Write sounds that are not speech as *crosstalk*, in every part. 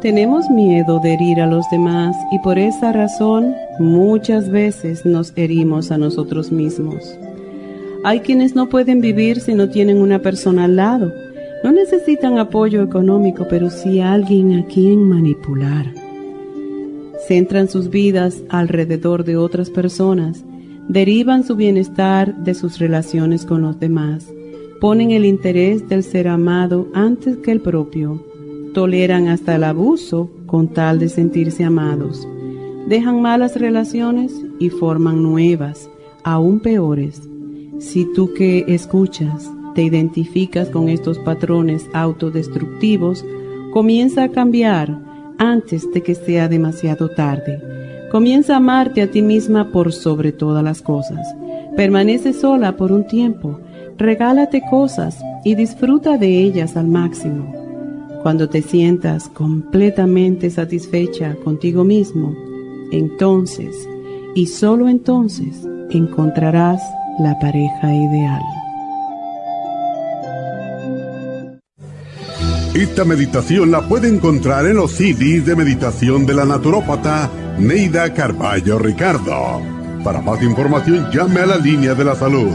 Tenemos miedo de herir a los demás y por esa razón muchas veces nos herimos a nosotros mismos. Hay quienes no pueden vivir si no tienen una persona al lado. No necesitan apoyo económico, pero sí alguien a quien manipular. Centran sus vidas alrededor de otras personas, derivan su bienestar de sus relaciones con los demás, ponen el interés del ser amado antes que el propio toleran hasta el abuso con tal de sentirse amados, dejan malas relaciones y forman nuevas, aún peores. Si tú que escuchas te identificas con estos patrones autodestructivos, comienza a cambiar antes de que sea demasiado tarde. Comienza a amarte a ti misma por sobre todas las cosas. Permanece sola por un tiempo, regálate cosas y disfruta de ellas al máximo. Cuando te sientas completamente satisfecha contigo mismo, entonces y solo entonces encontrarás la pareja ideal. Esta meditación la puede encontrar en los CDs de meditación de la naturópata Neida Carballo Ricardo. Para más información llame a la línea de la salud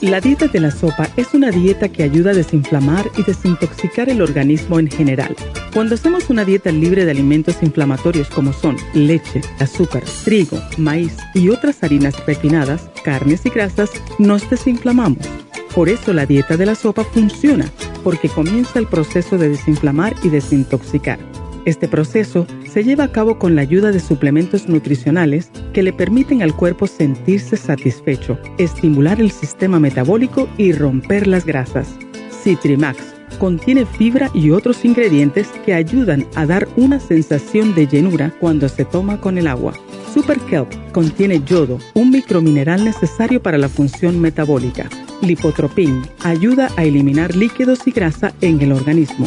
La dieta de la sopa es una dieta que ayuda a desinflamar y desintoxicar el organismo en general. Cuando hacemos una dieta libre de alimentos inflamatorios como son leche, azúcar, trigo, maíz y otras harinas refinadas, carnes y grasas, nos desinflamamos. Por eso la dieta de la sopa funciona, porque comienza el proceso de desinflamar y desintoxicar. Este proceso se lleva a cabo con la ayuda de suplementos nutricionales que le permiten al cuerpo sentirse satisfecho, estimular el sistema metabólico y romper las grasas. Citrimax contiene fibra y otros ingredientes que ayudan a dar una sensación de llenura cuando se toma con el agua. Super Kelp contiene yodo, un micromineral necesario para la función metabólica. Lipotropin ayuda a eliminar líquidos y grasa en el organismo.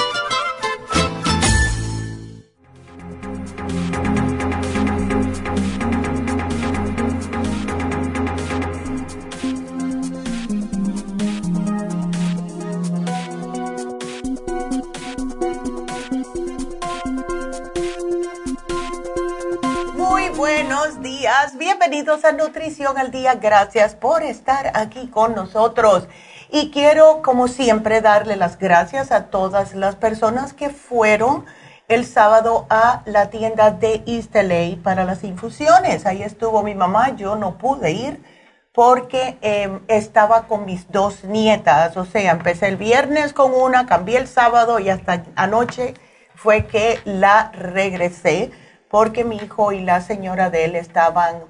Bienvenidos a Nutrición al Día. Gracias por estar aquí con nosotros. Y quiero, como siempre, darle las gracias a todas las personas que fueron el sábado a la tienda de LA para las infusiones. Ahí estuvo mi mamá, yo no pude ir porque em, estaba con mis dos nietas. O sea, empecé el viernes con una, cambié el sábado y hasta anoche fue que la regresé porque mi hijo y la señora de él estaban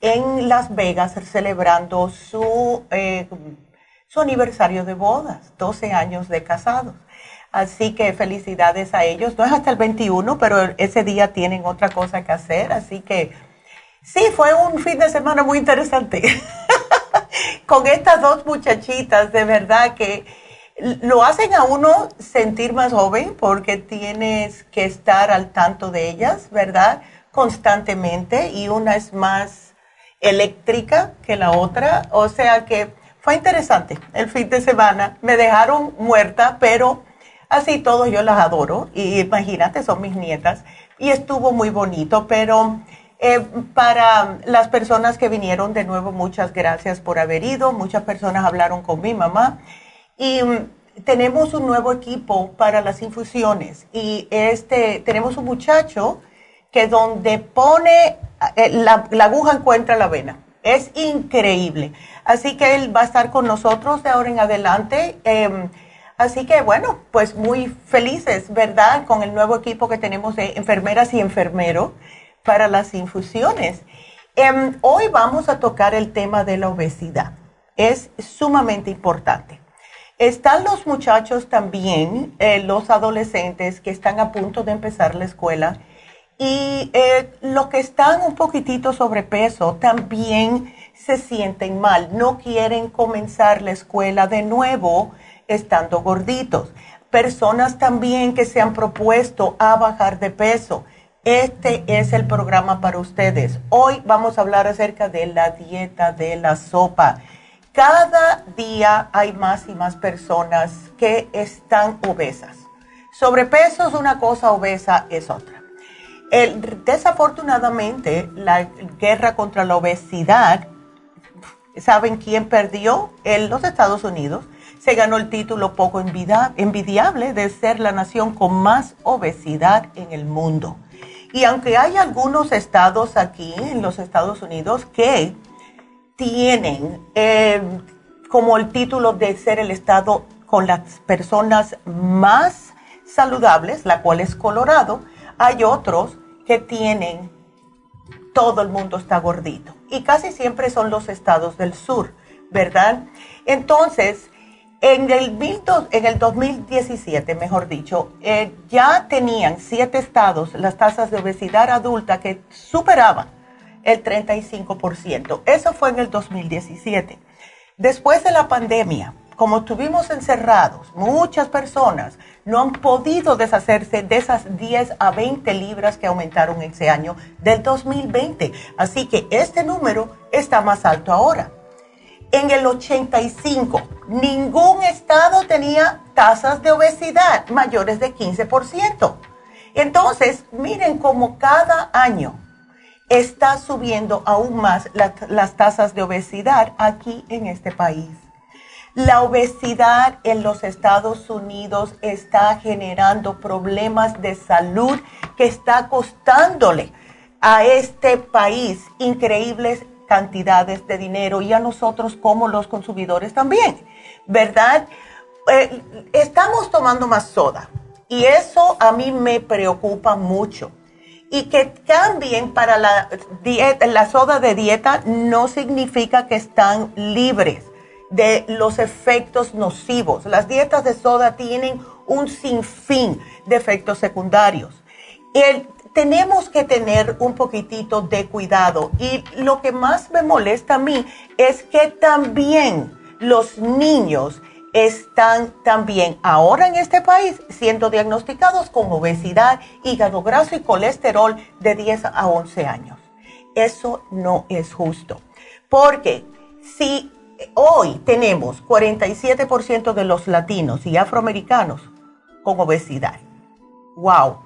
en Las Vegas celebrando su, eh, su aniversario de bodas, 12 años de casados. Así que felicidades a ellos. No es hasta el 21, pero ese día tienen otra cosa que hacer. Así que sí, fue un fin de semana muy interesante. *laughs* Con estas dos muchachitas, de verdad que lo hacen a uno sentir más joven porque tienes que estar al tanto de ellas, ¿verdad? Constantemente y una es más eléctrica que la otra, o sea que fue interesante el fin de semana. Me dejaron muerta, pero Así todos yo las adoro. Y imagínate, son mis nietas. Y estuvo muy bonito, pero eh, para las personas que vinieron de nuevo, muchas gracias por haber ido, muchas personas hablaron con mi mamá y mm, tenemos un nuevo equipo para las infusiones y este tenemos un muchacho que donde pone eh, la, aguja encuentra la vena. Es increíble. Así que él va a estar con nosotros de ahora en adelante. Em, así que bueno, pues muy felices, ¿verdad? Con el nuevo equipo que tenemos de enfermeras y enfermeros para las infusiones. Em, hoy vamos a tocar el tema de la obesidad. Es sumamente importante. Están los muchachos también, eh, los adolescentes que están a punto de empezar la escuela y eh, los que están un poquitito sobrepeso también se sienten mal, no quieren comenzar la escuela de nuevo estando gorditos. Personas también que se han propuesto a bajar de peso. Este es el programa para ustedes. Hoy vamos a hablar acerca de la dieta de la sopa. Cada día hay más y más personas que están obesas. Sobrepeso es una cosa, obesa es otra desafortunadamente, la guerra contra la obesidad, ¿saben quién perdió? En los Estados Unidos. Se ganó el título poco envidiable de ser la nación con más obesidad en el mundo. Y aunque hay algunos estados aquí en los Estados Unidos que tienen eh, como el título de ser el estado con las personas más saludables, la cual es Colorado, hay otros que tienen, todo el mundo está gordito. Y casi siempre son los estados del sur, ¿verdad? Entonces, en el, en el 2017, mejor dicho, eh, ya tenían siete estados las tasas de obesidad adulta que superaban el 35%. Eso fue en el 2017. Después de la pandemia, como estuvimos encerrados, muchas personas no han podido deshacerse de esas 10 a 20 libras que aumentaron ese año del 2020. Así que este número está más alto ahora. En el 85, ningún estado tenía tasas de obesidad mayores de 15%. Entonces, miren cómo cada año está subiendo aún más las tasas de obesidad aquí en este país. La obesidad en los Estados Unidos está generando problemas de salud que está costándole a este país increíbles cantidades de dinero y a nosotros como los consumidores también, ¿verdad? Eh, estamos tomando más soda y eso a mí me preocupa mucho. Y que cambien para la, dieta, la soda de dieta no significa que están libres de los efectos nocivos. Las dietas de soda tienen un sinfín de efectos secundarios. tenemos que tener un poquitito de cuidado y lo que más me molesta a mí es que también los niños están también ahora en este país siendo diagnosticados con obesidad, hígado graso y colesterol de 10 a 11 años. Eso no es justo. Porque si hoy tenemos 47% de los latinos y afroamericanos con obesidad. ¡Wow!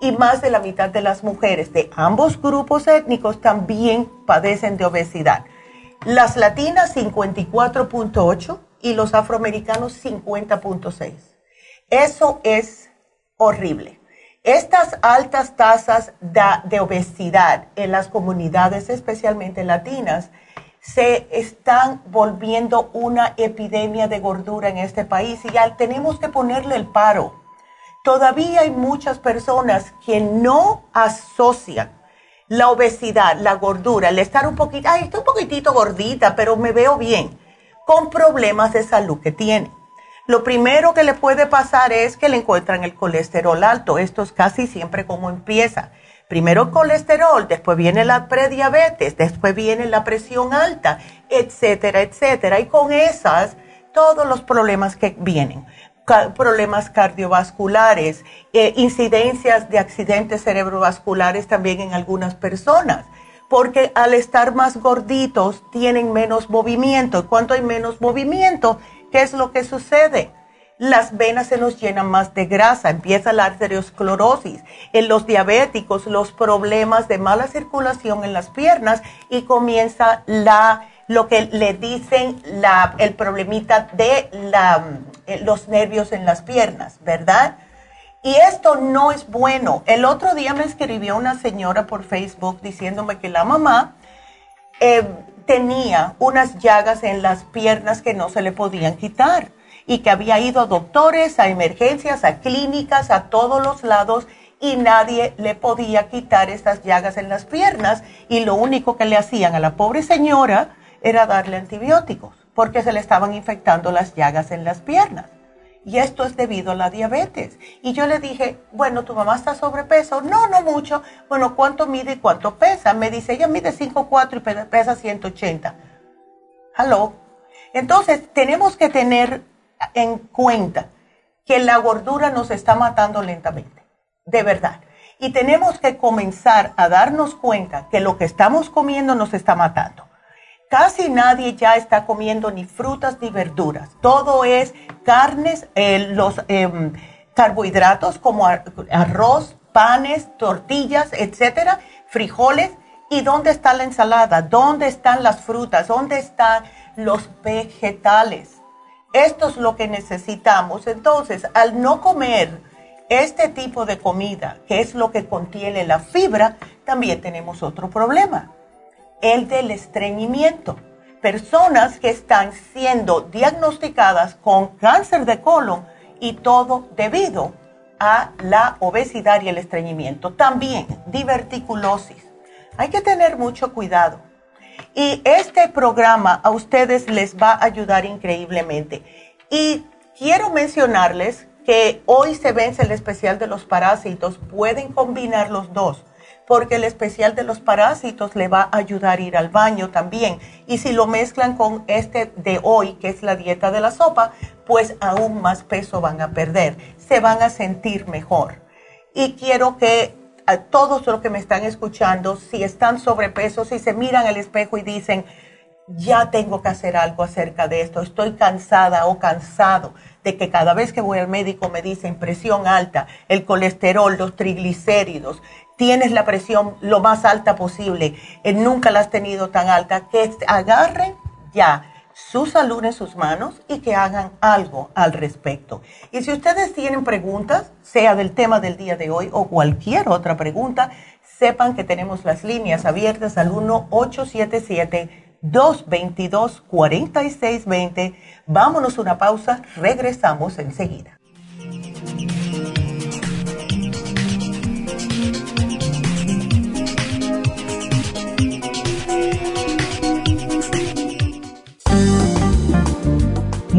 Y más de la mitad de las mujeres de ambos grupos étnicos también padecen de obesidad. Las latinas 54.8 y los afroamericanos 50.6. Eso es horrible. Estas altas tasas de, obesidad en las comunidades, especialmente latinas, se están volviendo una epidemia de gordura en este país y ya tenemos que ponerle el paro. Todavía hay muchas personas que no asocian la obesidad, la gordura, el estar un poquito, ay, estoy un poquitito gordita, pero me veo bien, con problemas de salud que tienen. Lo primero que le puede pasar es que le encuentran el colesterol alto. Esto es casi siempre como empieza primero colesterol, después viene la prediabetes, después viene la presión alta, etcétera, etcétera. Y con esas, todos los problemas que vienen, problemas cardiovasculares, eh, incidencias de accidentes cerebrovasculares también en algunas personas, porque al estar más gorditos tienen menos movimiento. Y cuando hay menos movimiento, ¿qué es lo que sucede? las venas se nos llenan más de grasa, empieza la arteriosclerosis, en los diabéticos los problemas de mala circulación en las piernas y comienza la lo que le dicen el problemita de eh, los nervios en las piernas, ¿verdad? Y esto no es bueno. El otro día me escribió una señora por Facebook diciéndome que la mamá eh, tenía unas llagas en las piernas que no se le podían quitar y que había ido a doctores, a emergencias, a clínicas, a todos los lados y nadie le podía quitar estas llagas en las piernas y lo único que le hacían a la pobre señora era darle antibióticos porque se le estaban infectando las llagas en las piernas. Y esto es debido a la diabetes. Y yo le dije, bueno, tu mamá está sobrepeso. No, no mucho. Bueno, ¿cuánto mide y cuánto pesa? Me dice, ella mide 5'4 y pesa 180. ¿Aló? Entonces, tenemos que tener en cuenta que la gordura nos está matando lentamente, de verdad. Y tenemos que comenzar a darnos cuenta que lo que estamos comiendo nos está matando. Casi nadie ya está comiendo ni frutas ni verduras. Todo es carnes, los em, carbohidratos como arroz, panes, tortillas, etcétera, frijoles. ¿Y dónde está la ensalada? ¿Dónde están las frutas? ¿Dónde están los vegetales? Esto es lo que necesitamos. Entonces, al no comer este tipo de comida, que es lo que contiene la fibra, también tenemos otro problema, el del estreñimiento. Personas que están siendo diagnosticadas con cáncer de colon y todo debido a la obesidad y el estreñimiento. También diverticulosis. Hay que tener mucho cuidado y este programa a ustedes les va a ayudar increíblemente. Y quiero mencionarles que hoy se vence el especial de los parásitos. Pueden combinar los dos, porque el especial de los parásitos le va a ayudar a ir al baño también. Y si lo mezclan con este de hoy, que es la dieta de la sopa, pues aún más peso van a perder. Se van a sentir mejor. Y quiero que a todos los que me están escuchando, si están sobrepeso, si se miran al espejo y dicen, ya tengo que hacer algo acerca de esto, estoy cansada o cansado de que cada vez que voy al médico me dicen presión alta, el colesterol, los triglicéridos, tienes la presión lo más alta posible, eh, nunca la has tenido tan alta, que agarren ya su salud en sus manos y que hagan algo al respecto. Y si ustedes tienen preguntas, sea del tema del día de hoy o cualquier otra pregunta, sepan que tenemos las líneas abiertas al 1-877-222-4620. Vámonos una pausa, regresamos enseguida.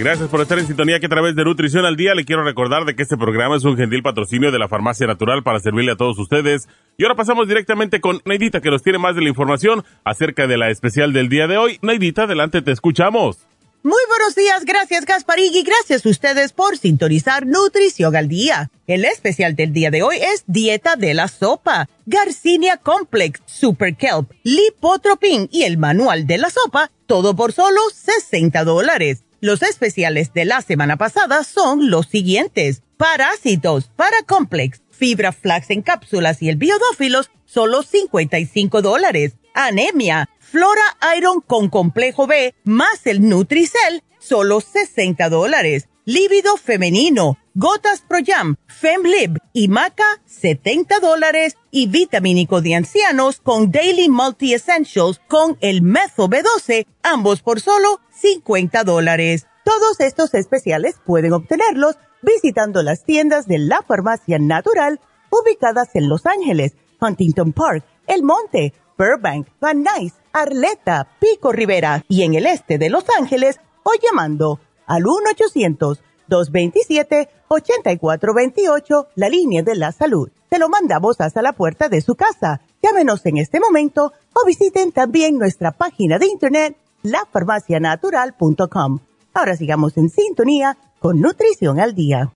Gracias por estar en sintonía que a través de Nutrición al Día le quiero recordar de que este programa es un gentil patrocinio de la Farmacia Natural para servirle a todos ustedes. Y ahora pasamos directamente con Neidita que nos tiene más de la información acerca de la especial del día de hoy. Neidita, adelante, te escuchamos. Muy buenos días, gracias Gasparig y gracias a ustedes por sintonizar Nutrición al Día. El especial del día de hoy es Dieta de la Sopa, Garcinia Complex, Super Kelp, Lipotropin y el Manual de la Sopa, todo por solo 60 dólares. Los especiales de la semana pasada son los siguientes. Parásitos, Paracomplex, Fibra Flax en cápsulas y el Biodófilos, solo 55 dólares. anemia, Flora Iron con complejo B, más el Nutricel, solo 60 dólares. Lívido femenino, gotas Pro Jam, Femlib y Maca, 70 dólares. Y vitamínico de ancianos con Daily Multi Essentials con el Mezo B12, ambos por solo 50 dólares. Todos estos especiales pueden obtenerlos visitando las tiendas de la farmacia natural ubicadas en Los Ángeles, Huntington Park, El Monte, Burbank, Van Nuys, Arleta, Pico Rivera y en el este de Los Ángeles o llamando al 1-800-227-8428, la línea de la salud. Se lo mandamos hasta la puerta de su casa. Llámenos en este momento o visiten también nuestra página de internet lafarmacianatural.com. Ahora sigamos en sintonía con Nutrición al Día.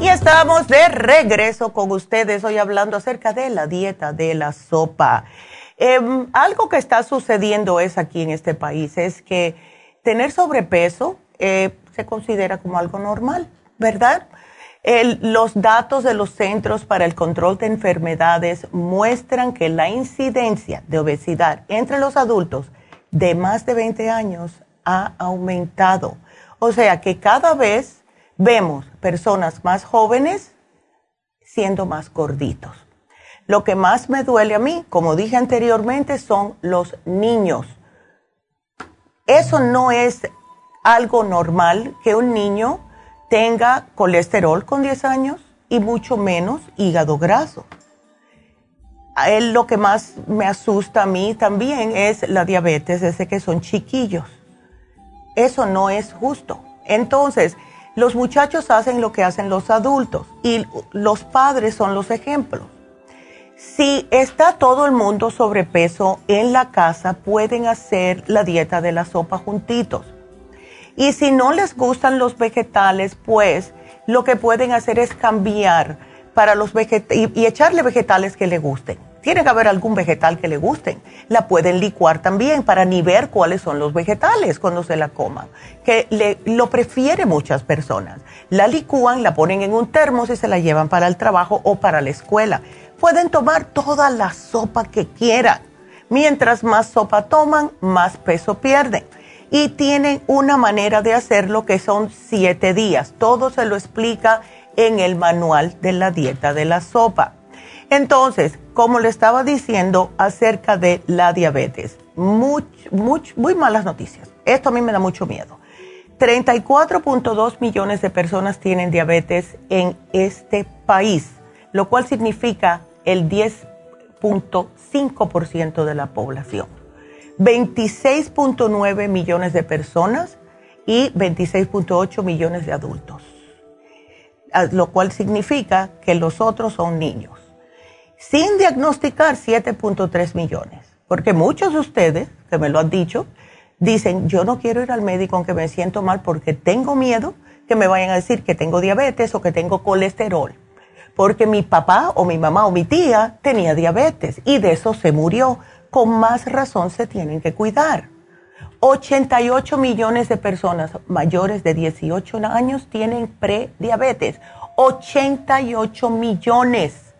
Y estamos de regreso con ustedes hoy hablando acerca de la dieta de la sopa. Em, algo que está sucediendo es aquí en este país es que tener sobrepeso eh, se considera como algo normal, ¿verdad? los datos de los Centros para el Control de Enfermedades muestran que la incidencia de obesidad entre los adultos de más de 20 años ha aumentado. O sea que cada vez vemos personas más jóvenes siendo más gorditos. Lo que más me duele a mí, como dije anteriormente, son los niños. Eso no es algo normal que un niño tenga colesterol con 10 años y mucho menos hígado graso. lo que más me asusta a mí también es la diabetes desde que son chiquillos. Eso no es justo. Entonces, los muchachos hacen lo que hacen los adultos y los padres son los ejemplos. Si está todo el mundo sobrepeso en la casa, pueden hacer la dieta de la sopa juntitos. Y si no les gustan los vegetales, pues lo que pueden hacer es cambiar para los vegetales y, echarle vegetales que le gusten. Tiene que haber algún vegetal que le gusten. La pueden licuar también para ni ver cuáles son los vegetales cuando se la coman, que le, lo prefieren muchas personas. La licúan, la ponen en un termos y se la llevan para el trabajo o para la escuela. Pueden tomar toda la sopa que quieran. Mientras más sopa toman, más peso pierden. Y tienen una manera de hacerlo que son siete días. Todo se lo explica en el manual de la dieta de la sopa. Entonces, como le estaba diciendo acerca de la diabetes, muy, muy malas noticias. Esto a mí me da mucho miedo. 34.2 millones de personas tienen diabetes en este país, lo cual significa el 10.5% de la población. 26.9 millones de personas y 26.8 millones de adultos, lo cual significa que los otros son niños sin diagnosticar 7.3 millones. Porque muchos de ustedes, que me lo han dicho, dicen, yo no quiero ir al médico aunque me siento mal porque tengo miedo que me vayan a decir que tengo diabetes o que tengo colesterol. Porque mi papá o mi mamá o mi tía tenía diabetes y de eso se murió. Con más razón se tienen que cuidar. 88 millones de personas mayores de 18 años tienen prediabetes. 88 millones.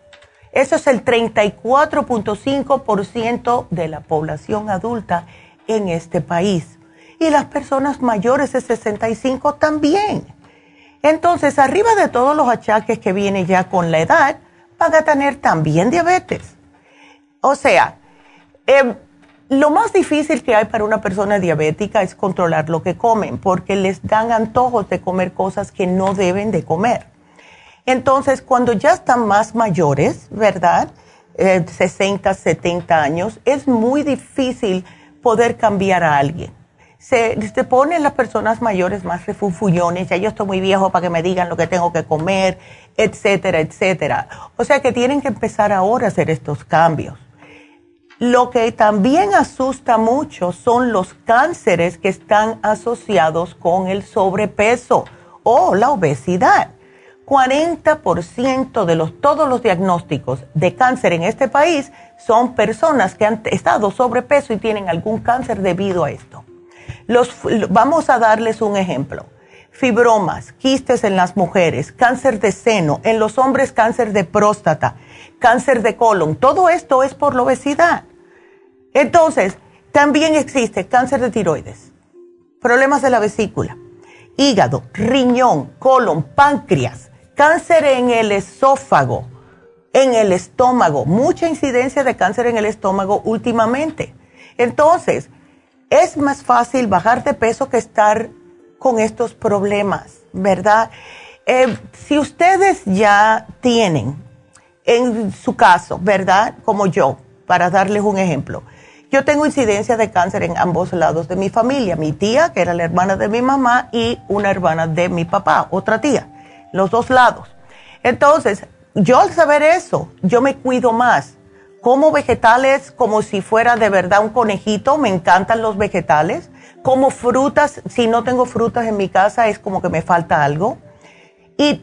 Eso es el 34.5% de la población adulta en este país. Y las personas mayores de 65 también. Entonces, arriba de todos los achaques que vienen ya con la edad, van a tener también diabetes. O sea, em, lo más difícil que hay para una persona diabética es controlar lo que comen, porque les dan antojos de comer cosas que no deben de comer. Entonces, cuando ya están más mayores, ¿verdad? 60, eh, 70 años, es muy difícil poder cambiar a alguien. Se, se, ponen las personas mayores más refunfuñones, ya yo estoy muy viejo para que me digan lo que tengo que comer, etcétera, etcétera. O sea que tienen que empezar ahora a hacer estos cambios. Lo que también asusta mucho son los cánceres que están asociados con el sobrepeso o la obesidad. 40% de los, todos los diagnósticos de cáncer en este país son personas que han estado sobrepeso y tienen algún cáncer debido a esto. Vamos a darles un ejemplo. fibromas, quistes en las mujeres, cáncer de seno, en los hombres cáncer de próstata, cáncer de colon. Todo esto es por la obesidad. Entonces, también existe cáncer de tiroides, problemas de la vesícula, hígado, riñón, colon, páncreas, cáncer en el esófago, en el estómago, mucha incidencia de cáncer en el estómago últimamente. Entonces, es más fácil bajar de peso que estar con estos problemas, ¿verdad? Eh, si ustedes ya tienen, en su caso, ¿verdad? Como yo, para darles un ejemplo, yo tengo incidencia de cáncer en ambos lados de mi familia, mi tía, que era la hermana de mi mamá, y una hermana de mi papá, otra tía, los dos lados. Entonces, yo al saber eso, yo me cuido más. Como vegetales como si fuera de verdad un conejito, me encantan los vegetales. Como frutas, si no tengo frutas en mi casa es como que me falta algo. Y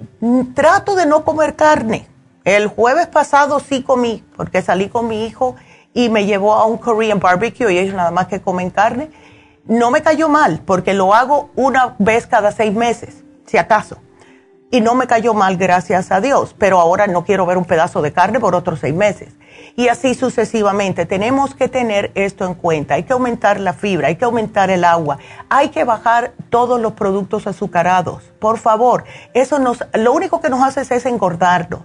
trato de no comer carne. El jueves pasado sí comí, porque salí con mi hijo y me llevó a un Korean barbecue y ellos nada más que comen carne. No me cayó mal, porque lo hago una vez cada seis meses, si acaso y no me cayó mal, gracias a Dios, pero ahora no quiero ver un pedazo de carne por otros seis meses. Y así sucesivamente. Tenemos que tener esto en cuenta. Hay que aumentar la fibra, hay que aumentar el agua, hay que bajar todos los productos azucarados. Por favor, eso nos, lo único que nos hace es engordarnos.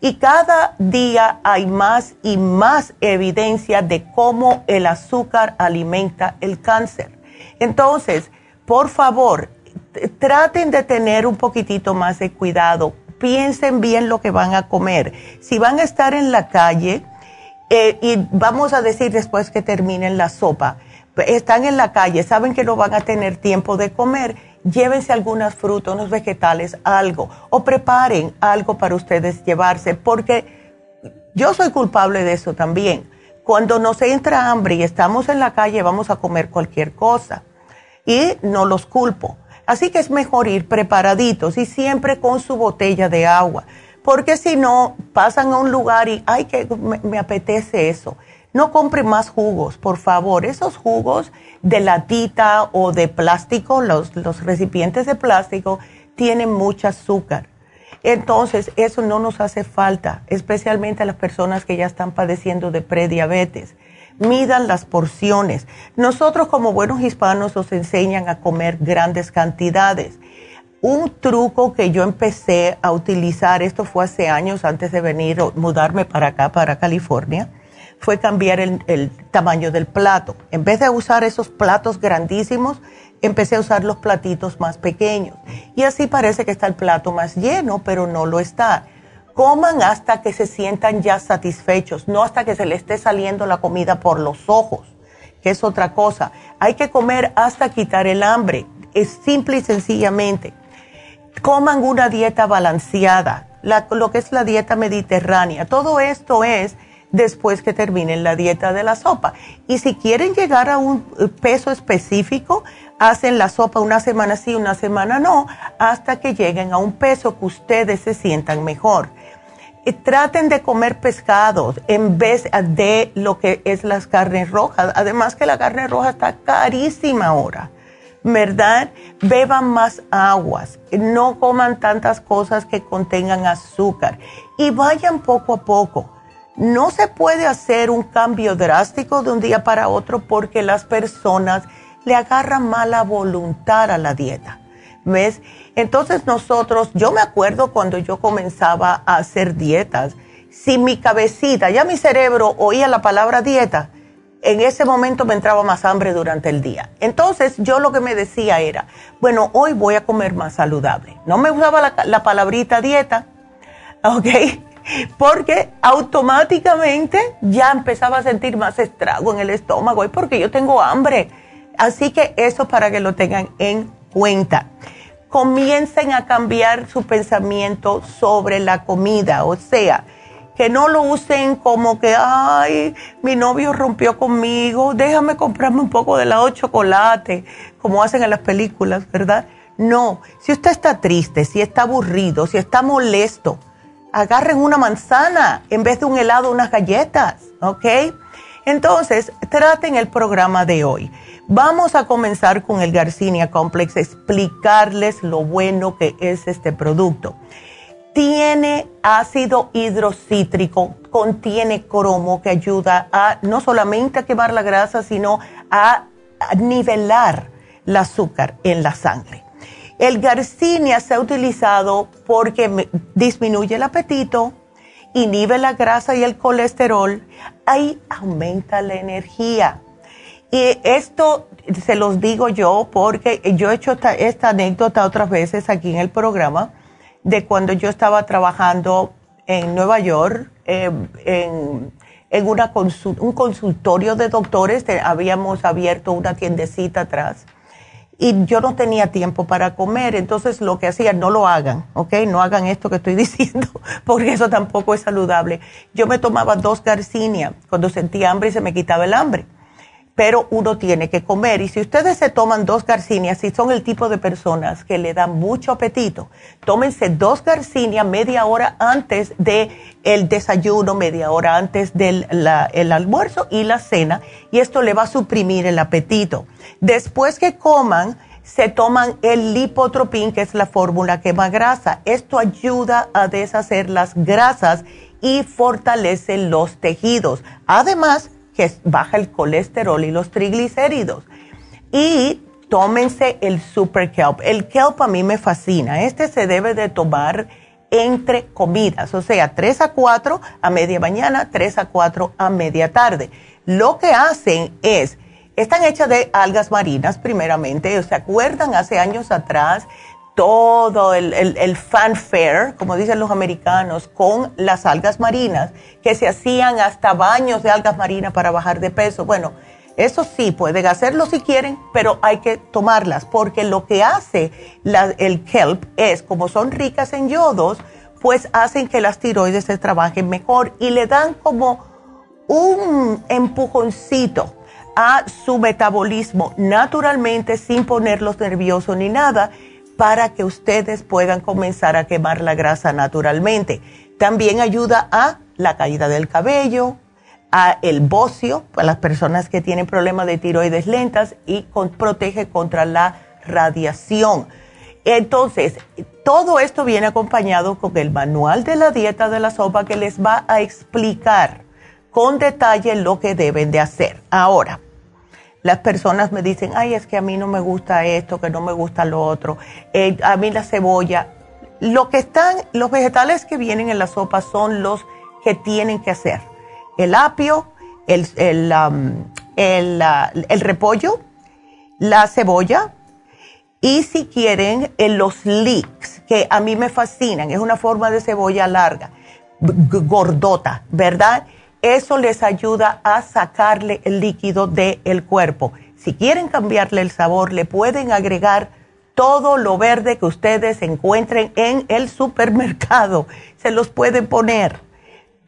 Y cada día hay más y más evidencia de cómo el azúcar alimenta el cáncer. Entonces, por favor, traten de tener un poquitito más de cuidado. Piensen bien lo que van a comer. Si van a estar en la calle, eh, y vamos a decir después que terminen la sopa, están en la calle, saben que no van a tener tiempo de comer, llévense algunas frutas, unos vegetales, algo, o preparen algo para ustedes llevarse, porque yo soy culpable de eso también. Cuando nos entra hambre y estamos en la calle, vamos a comer cualquier cosa. Y no los culpo. Así que es mejor ir preparaditos y siempre con su botella de agua, porque si no, pasan a un lugar y, ay, que me, apetece eso. No compre más jugos, por favor. Esos jugos de latita o de plástico, los, los recipientes de plástico, tienen mucho azúcar. Entonces, eso no nos hace falta, especialmente a las personas que ya están padeciendo de prediabetes midan las porciones. Nosotros como buenos hispanos nos enseñan a comer grandes cantidades. Un truco que yo empecé a utilizar, esto fue hace años antes de venir, mudarme para acá, para California, fue cambiar el, el tamaño del plato. En vez de usar esos platos grandísimos, empecé a usar los platitos más pequeños. Y así parece que está el plato más lleno, pero no lo está coman hasta que se sientan ya satisfechos, no hasta que se le esté saliendo la comida por los ojos, que es otra cosa. Hay que comer hasta quitar el hambre, es simple y sencillamente. Coman una dieta balanceada, lo que es la dieta mediterránea. Todo esto es después que terminen la dieta de la sopa. Y si quieren llegar a un peso específico, hacen la sopa una semana sí, una semana no, hasta que lleguen a un peso que ustedes se sientan mejor traten de comer pescados en vez de lo que es las carnes rojas. Además que la carne roja está carísima ahora, ¿verdad? Beban más aguas, no coman tantas cosas que contengan azúcar y vayan poco a poco. No se puede hacer un cambio drástico de un día para otro porque las personas le agarran mala voluntad a la dieta. ¿Ves? Entonces nosotros, yo me acuerdo cuando yo comenzaba a hacer dietas, si mi cabecita, ya mi cerebro oía la palabra dieta, en ese momento me entraba más hambre durante el día. Entonces yo lo que me decía era, bueno, hoy voy a comer más saludable. No me usaba la, la palabrita dieta, ¿ok? *laughs* Porque automáticamente ya empezaba a sentir más estrago en el estómago y porque yo tengo hambre. Así que eso para que lo tengan en cuenta comiencen a cambiar su pensamiento sobre la comida, o sea, que no lo usen como que, ay, mi novio rompió conmigo, déjame comprarme un poco de helado de chocolate, como hacen en las películas, ¿verdad? No, si usted está triste, si está aburrido, si está molesto, agarren una manzana en vez de un helado, unas galletas, ¿ok? Entonces, traten el programa de hoy. Vamos a comenzar con el Garcinia Complex, explicarles lo bueno que es este producto. Tiene ácido hidrocítrico, contiene cromo que ayuda a no solamente a quemar la grasa, sino a, nivelar el azúcar en la sangre. El Garcinia se ha utilizado porque disminuye el apetito, inhibe la grasa y el colesterol, ahí aumenta la energía. Y esto se los digo yo porque yo he hecho esta, anécdota otras veces aquí en el programa de cuando yo estaba trabajando en Nueva York em, en, una un consultorio de doctores, habíamos abierto una tiendecita atrás y yo no tenía tiempo para comer, entonces lo que hacía, no lo hagan, ¿ok? No hagan esto que estoy *laughs* diciendo, porque eso tampoco es saludable. Yo me tomaba dos garcinia cuando sentía hambre y se me quitaba el hambre pero uno tiene que comer. Y si ustedes se toman dos garcinias, si son el tipo de personas que le dan mucho apetito, tómense dos garcinias media hora antes del el desayuno, media hora antes del el almuerzo y la cena, y esto le va a suprimir el apetito. Después que coman, se toman el lipotropín, que es la fórmula quema grasa. Esto ayuda a deshacer las grasas y fortalece los tejidos. Además, que baja el colesterol y los triglicéridos. Y tómense el Super Kelp. El Kelp a mí me fascina. Este se debe de tomar entre comidas, o sea, 3 a 4 a media mañana, 3 a 4 a media tarde. Lo que hacen es, están hechas de algas marinas primeramente, ¿se acuerdan hace años atrás? Todo el, fanfare, como dicen los americanos, con las algas marinas, que se hacían hasta baños de algas marinas para bajar de peso. Bueno, eso sí, pueden hacerlo si quieren, pero hay que tomarlas, porque lo que hace el kelp es, como son ricas en yodos, pues hacen que las tiroides se trabajen mejor y le dan como un empujoncito a su metabolismo naturalmente sin ponerlos nerviosos ni nada para que ustedes puedan comenzar a quemar la grasa naturalmente. También ayuda a la caída del cabello, a el bocio, para las personas que tienen problemas de tiroides lentas y protege contra la radiación. Entonces, todo esto viene acompañado con el manual de la dieta de la sopa que les va a explicar con detalle lo que deben de hacer. Ahora, las personas me dicen, ay, es que a mí no me gusta esto, que no me gusta lo otro, eh, a mí la cebolla. Lo que están, los vegetales que vienen en la sopa son los que tienen que hacer. El apio, el, el, um, el, repollo, la cebolla y si quieren los leeks, que a mí me fascinan, es una forma de cebolla larga, gordota, ¿verdad? Eso les ayuda a sacarle el líquido del cuerpo. Si quieren cambiarle el sabor, le pueden agregar todo lo verde que ustedes encuentren en el supermercado. Se los pueden poner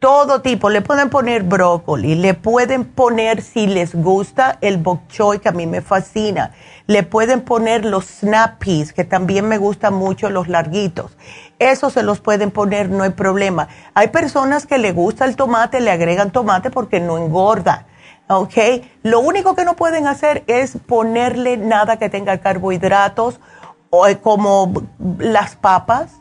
todo tipo. Le pueden poner brócoli, le pueden poner, si les gusta, el bok choy, que a mí me fascina. Le pueden poner los snap peas, que también me gustan mucho, los larguitos. Eso se los pueden poner, no hay problema. Hay personas que le gusta el tomate, le agregan tomate porque no engorda. ¿Ok? Lo único que no pueden hacer es ponerle nada que tenga carbohidratos, o eh, como las papas,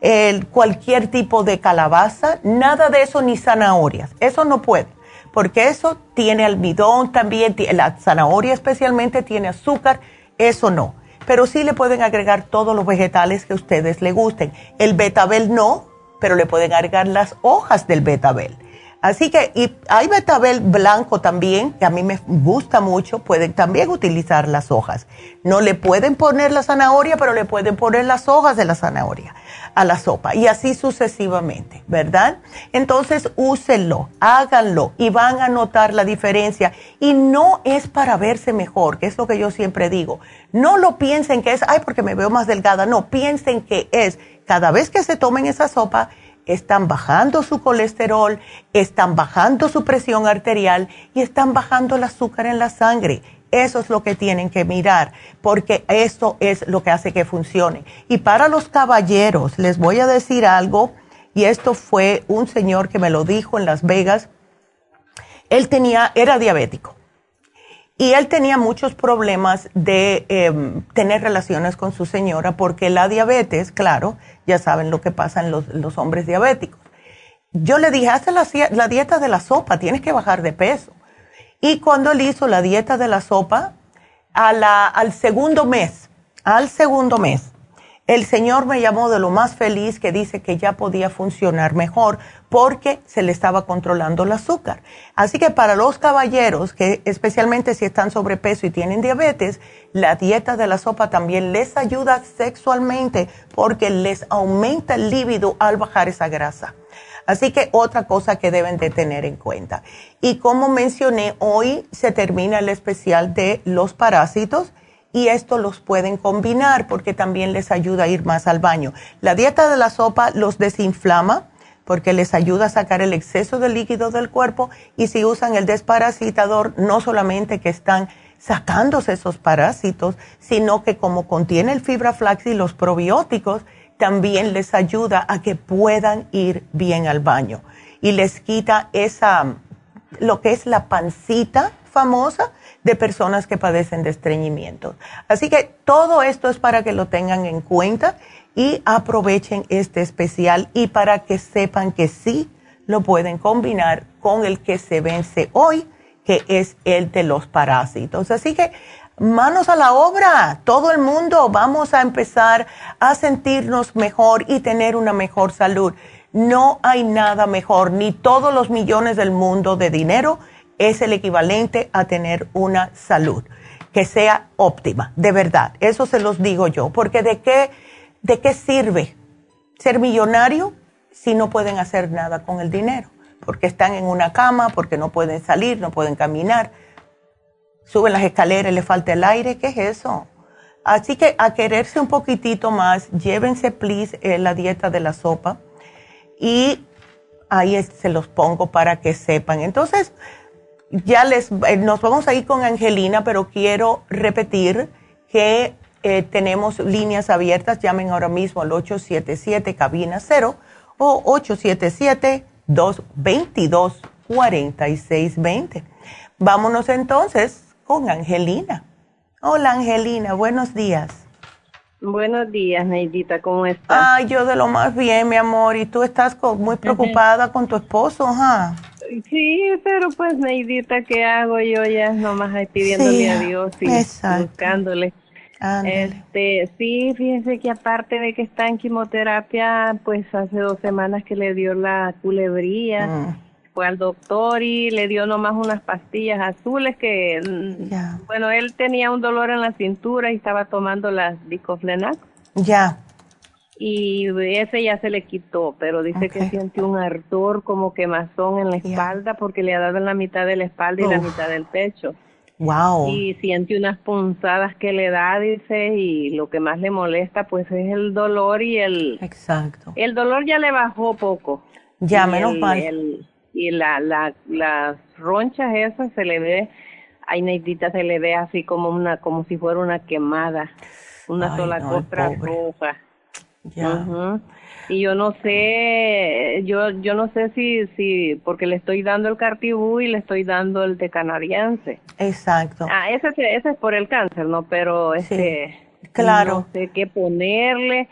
el, cualquier tipo de calabaza, nada de eso ni zanahorias. Eso no puede, porque eso tiene almidón también, la zanahoria especialmente tiene azúcar, eso no pero sí le pueden agregar todos los vegetales que ustedes le gusten. El betabel no, pero le pueden agregar las hojas del betabel. Así que y hay betabel blanco también, que a mí me gusta mucho, pueden también utilizar las hojas. No le pueden poner la zanahoria, pero le pueden poner las hojas de la zanahoria a la sopa y así sucesivamente, ¿verdad? Entonces úsenlo, háganlo y van a notar la diferencia. Y no es para verse mejor, que es lo que yo siempre digo. No lo piensen que es, ay, porque me veo más delgada. No, piensen que es, cada vez que se tomen esa sopa, están bajando su colesterol, están bajando su presión arterial y están bajando el azúcar en la sangre eso es lo que tienen que mirar, porque eso es lo que hace que funcione. Y para los caballeros, les voy a decir algo, y esto fue un señor que me lo dijo en Las Vegas. él tenía, era diabético. Y él tenía muchos problemas de em, tener relaciones con su señora porque la diabetes, claro, ya saben lo que pasa en los, hombres diabéticos. Yo le dije, haz la, dieta de la sopa, tienes que bajar de peso. Y cuando él hizo la dieta de la sopa, al segundo mes, al segundo mes, el Señor me llamó de lo más feliz que dice que ya podía funcionar mejor porque se le estaba controlando el azúcar. Así que para los caballeros, que especialmente si están sobrepeso y tienen diabetes, la dieta de la sopa también les ayuda sexualmente porque les aumenta el líbido al bajar esa grasa. Así que otra cosa que deben de tener en cuenta. Y como mencioné, hoy se termina el especial de los parásitos y esto los pueden combinar porque también les ayuda a ir más al baño. La dieta de la sopa los desinflama porque les ayuda a sacar el exceso de líquido del cuerpo y si usan el desparasitador, no solamente que están sacándose esos parásitos, sino que como contiene el fibra flax y los probióticos, también les ayuda a que puedan ir bien al baño y les quita esa, lo que es la pancita famosa, de personas que padecen de estreñimiento. Así que todo esto es para que lo tengan en cuenta y aprovechen este especial y para que sepan que sí lo pueden combinar con el que se vence hoy, que es el de los parásitos. Así que manos a la obra, todo el mundo vamos a empezar a sentirnos mejor y tener una mejor salud. No hay nada mejor, ni todos los millones del mundo de dinero es el equivalente a tener una salud que sea óptima, de verdad. Eso se los digo yo, porque de qué, de qué sirve ser millonario si no pueden hacer nada con el dinero, porque están en una cama, porque no pueden salir, no pueden caminar, suben las escaleras, le falta el aire, ¿qué es eso? Así que a quererse un poquitito más, llévense, please, eh, la dieta de la sopa y ahí se los pongo para que sepan. Entonces, ya les, eh, nos vamos a ir con Angelina, pero quiero repetir que eh, tenemos líneas abiertas. Llamen ahora mismo al 877 cabina 0 o 877-222-4620. Vámonos entonces con Angelina. Hola Angelina, buenos días. Buenos días, Neidita, ¿cómo estás? Ay, yo de lo más bien, mi amor. ¿Y tú estás muy preocupada con tu esposo, ajá? Sí, pero pues, Neidita, ¿qué hago yo ya nomás ahí pidiéndole a Dios y buscándole? Este, sí, fíjense que aparte de que está en quimioterapia, pues hace dos semanas que le dio la culebría, mm. fue al doctor y le dio nomás unas pastillas azules que, mm, bueno, él tenía un dolor en la cintura y estaba tomando las dicoflenac. Ya y ese ya se le quitó, pero dice que siente un ardor como quemazón en la espalda porque le ha dado en la mitad de la espalda y la mitad del pecho. Wow. Y siente unas punzadas que le da, dice, y lo que más le molesta pues es el dolor y el Exacto. El dolor ya le bajó poco. Ya menos mal. y la, la las ronchas esas se le ve ay Neidita se le ve así como una como si fuera una quemada, una sola costra roja. Y yo no sé, yo yo no sé si si porque le estoy dando el cartibú y le estoy dando el de canadiense. Exacto. Ah, ese ese es por el cáncer, ¿no? Pero este claro. no sé qué ponerle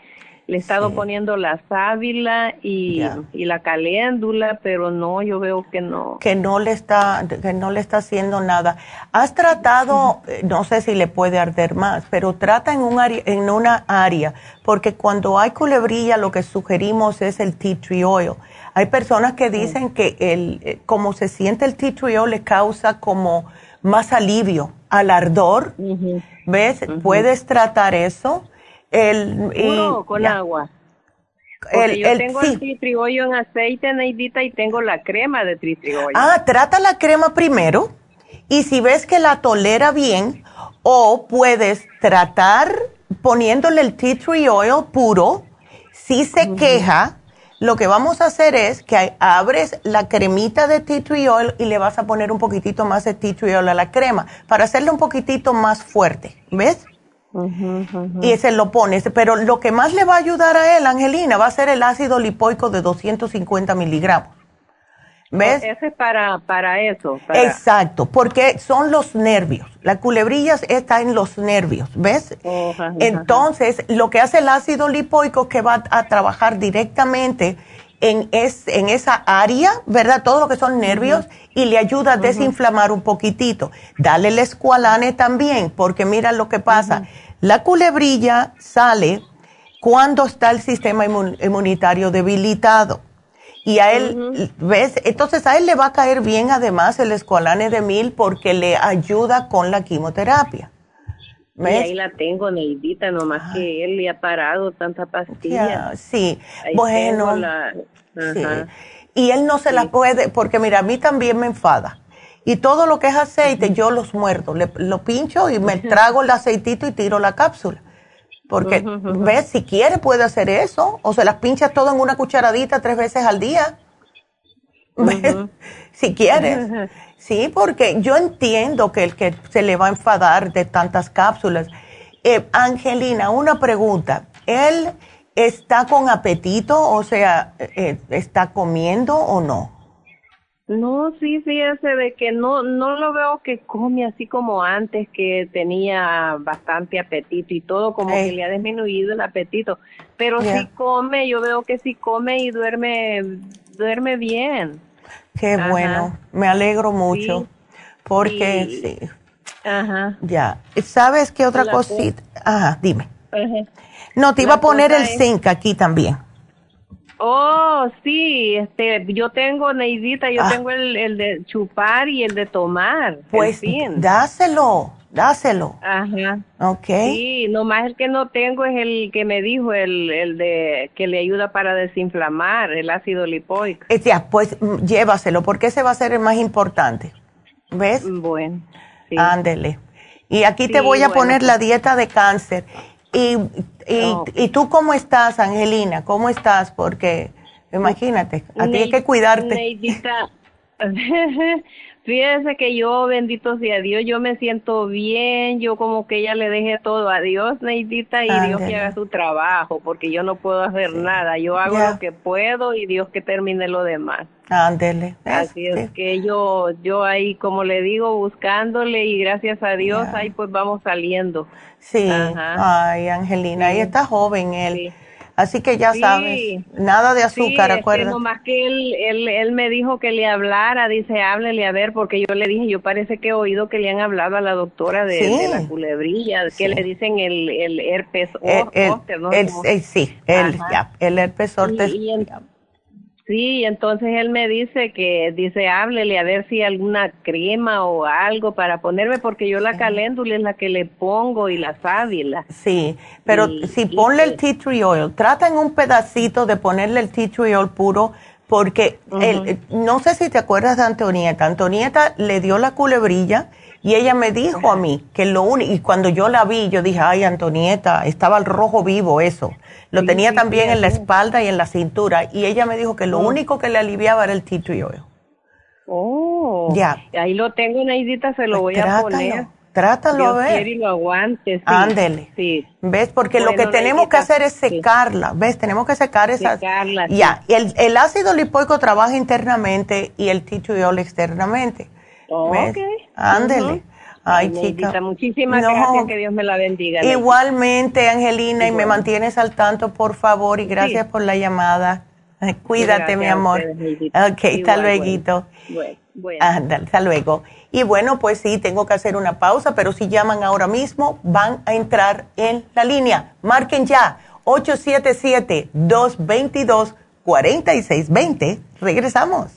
le he estado poniendo la sábila y, y, la caléndula, pero no, yo veo que no. Que no le está, que no le está haciendo nada. Has tratado, eh, no sé si le puede arder más, pero trata en un área, en una área, porque cuando hay culebrilla lo que sugerimos es el tea tree oil. Hay personas que dicen que el, eh, como se siente el tea tree oil le causa como más alivio al ardor. ¿Ves? Puedes tratar eso el, Puro con agua. el, yo tengo el en aceite, Neidita, y tengo la crema de tritribollo. Ah, trata la crema primero y si ves que la tolera bien, o puedes tratar poniéndole el tea tree oil puro. Si se queja, lo que vamos a hacer es que abres la cremita de tea tree oil y le vas a poner un poquitito más de tea tree oil a la crema para hacerle un poquitito más fuerte. ¿Ves? Y se lo pones. Pero lo que más le va a ayudar a él, Angelina, va a ser el ácido lipoico de 250 miligramos. ¿Ves? ese es para, para eso. Exacto, porque son los nervios. La culebrilla está en los nervios, ¿ves? Oh, Entonces, lo que hace el ácido lipoico es que va a trabajar directamente en, es, en esa área, ¿verdad? Todo lo que son nervios y le ayuda a desinflamar un poquitito. Dale el escualane también, porque mira lo que pasa. La culebrilla sale cuando está el sistema inmunitario debilitado. Y a él, ¿ves? Entonces a él le va a caer bien además el escualane de mil porque le ayuda con la quimioterapia. ¿Ves? Y ahí la tengo, Neidita, nomás que él le ha parado tanta pastilla. sí, bueno. Y él no se la puede, porque mira, a mí también me enfada. Y todo lo que es aceite, yo los muerdo, le, lo pincho y me trago el aceitito y tiro la cápsula. Porque, ¿ves? Si quiere puede hacer eso. O se las pincha todo en una cucharadita tres veces al día. *laughs* si quiere. Sí, porque yo entiendo que el que se le va a enfadar de tantas cápsulas. Eh, Angelina, una pregunta. ¿Él está con apetito? O sea, eh, ¿está comiendo o no? No, sí, fíjese de que no, no lo veo que come así como antes, que tenía bastante apetito y todo, como que le ha disminuido el apetito. Pero sí come, yo veo que sí come y duerme, duerme bien. Qué bueno, me alegro mucho, porque sí. Ajá. Ya, ¿sabes qué otra cosita? Ajá, dime. No, te iba a poner el zinc aquí también. Oh, sí, este, yo tengo, Neidita, yo ah. tengo el, el, de chupar y el de tomar. Pues, dáselo, dáselo. Ajá. Ok. Sí, nomás el que no tengo es el que me dijo, el, el de, que le ayuda para desinflamar, el ácido lipoico. Eh, ya, pues mm, llévaselo, porque ese va a ser el más importante. ¿Ves? Bueno. Sí. Ándele. Y aquí te voy a poner la dieta de cáncer. Y ¿Y, ¿Y tú cómo estás, Angelina? ¿Cómo estás? Porque imagínate, a ti hay que cuidarte. Neidita, *laughs* fíjese que yo, bendito sea Dios, yo me siento bien, yo como que ya le dejé todo a Dios, Neidita, y Dios que haga su trabajo, porque yo no puedo hacer nada, yo hago lo que puedo y Dios que termine lo demás. Ándele. Así es que yo, yo ahí, como le digo, buscándole y gracias a Dios, ahí pues vamos saliendo. Sí, ay, Angelina, ahí está joven él. Así que ya sabes, nada de azúcar, sí, acuérdate. No más que él, él, él me dijo que le hablara, dice, háblele a ver, porque yo le dije, yo parece que he oído que le han hablado a la doctora de, la culebrilla, que le dicen el, el herpes el, ¿no? El, sí, el, ya, el herpes ortes. Sí, entonces él me dice que, dice, háblele a ver si hay alguna crema o algo para ponerme, porque yo la caléndula es la que le pongo y la sábila. Sí, pero si ponle el tea tree oil, trata en un pedacito de ponerle el tea tree oil puro, porque no sé si te acuerdas de Antonieta, Antonieta le dio la culebrilla y ella me dijo a mí que lo único, y cuando yo la vi, yo dije, ay, Antonieta, estaba el rojo vivo eso. Lo tenía también en la espalda y en la cintura. Y ella me dijo que lo oh. único que le aliviaba era el tea tree oil. Oh. Ya. Ahí lo tengo, Neidita, se lo pues voy a poner. Trátalo a ver. y lo aguante. Ándele. Sí. ¿Ves? Porque lo que tenemos que hacer es secarla. ¿Ves? Tenemos que secar esa. Secarla. Ya. Y el, el, ácido lipoico trabaja internamente y el tea tree oil externamente. ¿Ves? Ándele. Ay, chica. Muchísimas gracias, que Dios me la bendiga. Igualmente, Angelina, y me mantienes al tanto, por favor, y gracias por la llamada. Cuídate, mi amor. ok, hasta luego. Bueno, hasta luego. Y bueno, pues sí, tengo que hacer una pausa, pero si llaman ahora mismo, van a entrar en la línea. Marquen ya, 877-222-4620. Regresamos.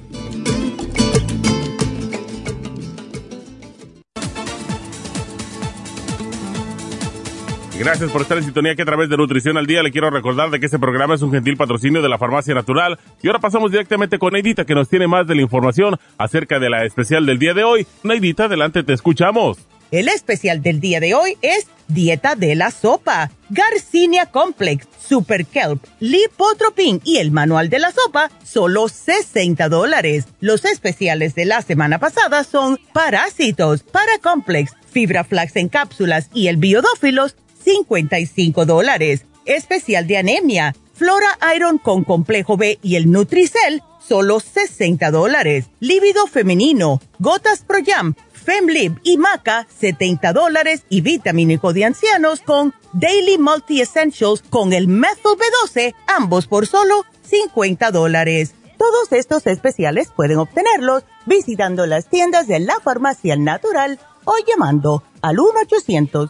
Gracias por estar en sintonía que a través de Nutrición al Día le quiero recordar de que este programa es un gentil patrocinio de la Farmacia Natural. Y ahora pasamos directamente con Neidita que nos tiene más de la información acerca de la especial del día de hoy. Neidita, adelante, te escuchamos. El especial del día de hoy es Dieta de la Sopa, Garcinia Complex, Super Kelp, Lipotropin y el Manual de la Sopa, solo 60 dólares. Los especiales de la semana pasada son Parásitos, Paracomplex, Fibra Flax en cápsulas y el Biodófilos, 55 dólares. Especial de anemia, Flora Iron con complejo B y el Nutricel, solo 60 dólares. Líbido femenino, Gotas Pro Jam, Femlib y Maca, 70 dólares. Y vitamínico de ancianos con Daily Multi Essentials con el Methyl B12, ambos por solo 50 dólares. Todos estos especiales pueden obtenerlos visitando las tiendas de la farmacia natural o llamando al 1 800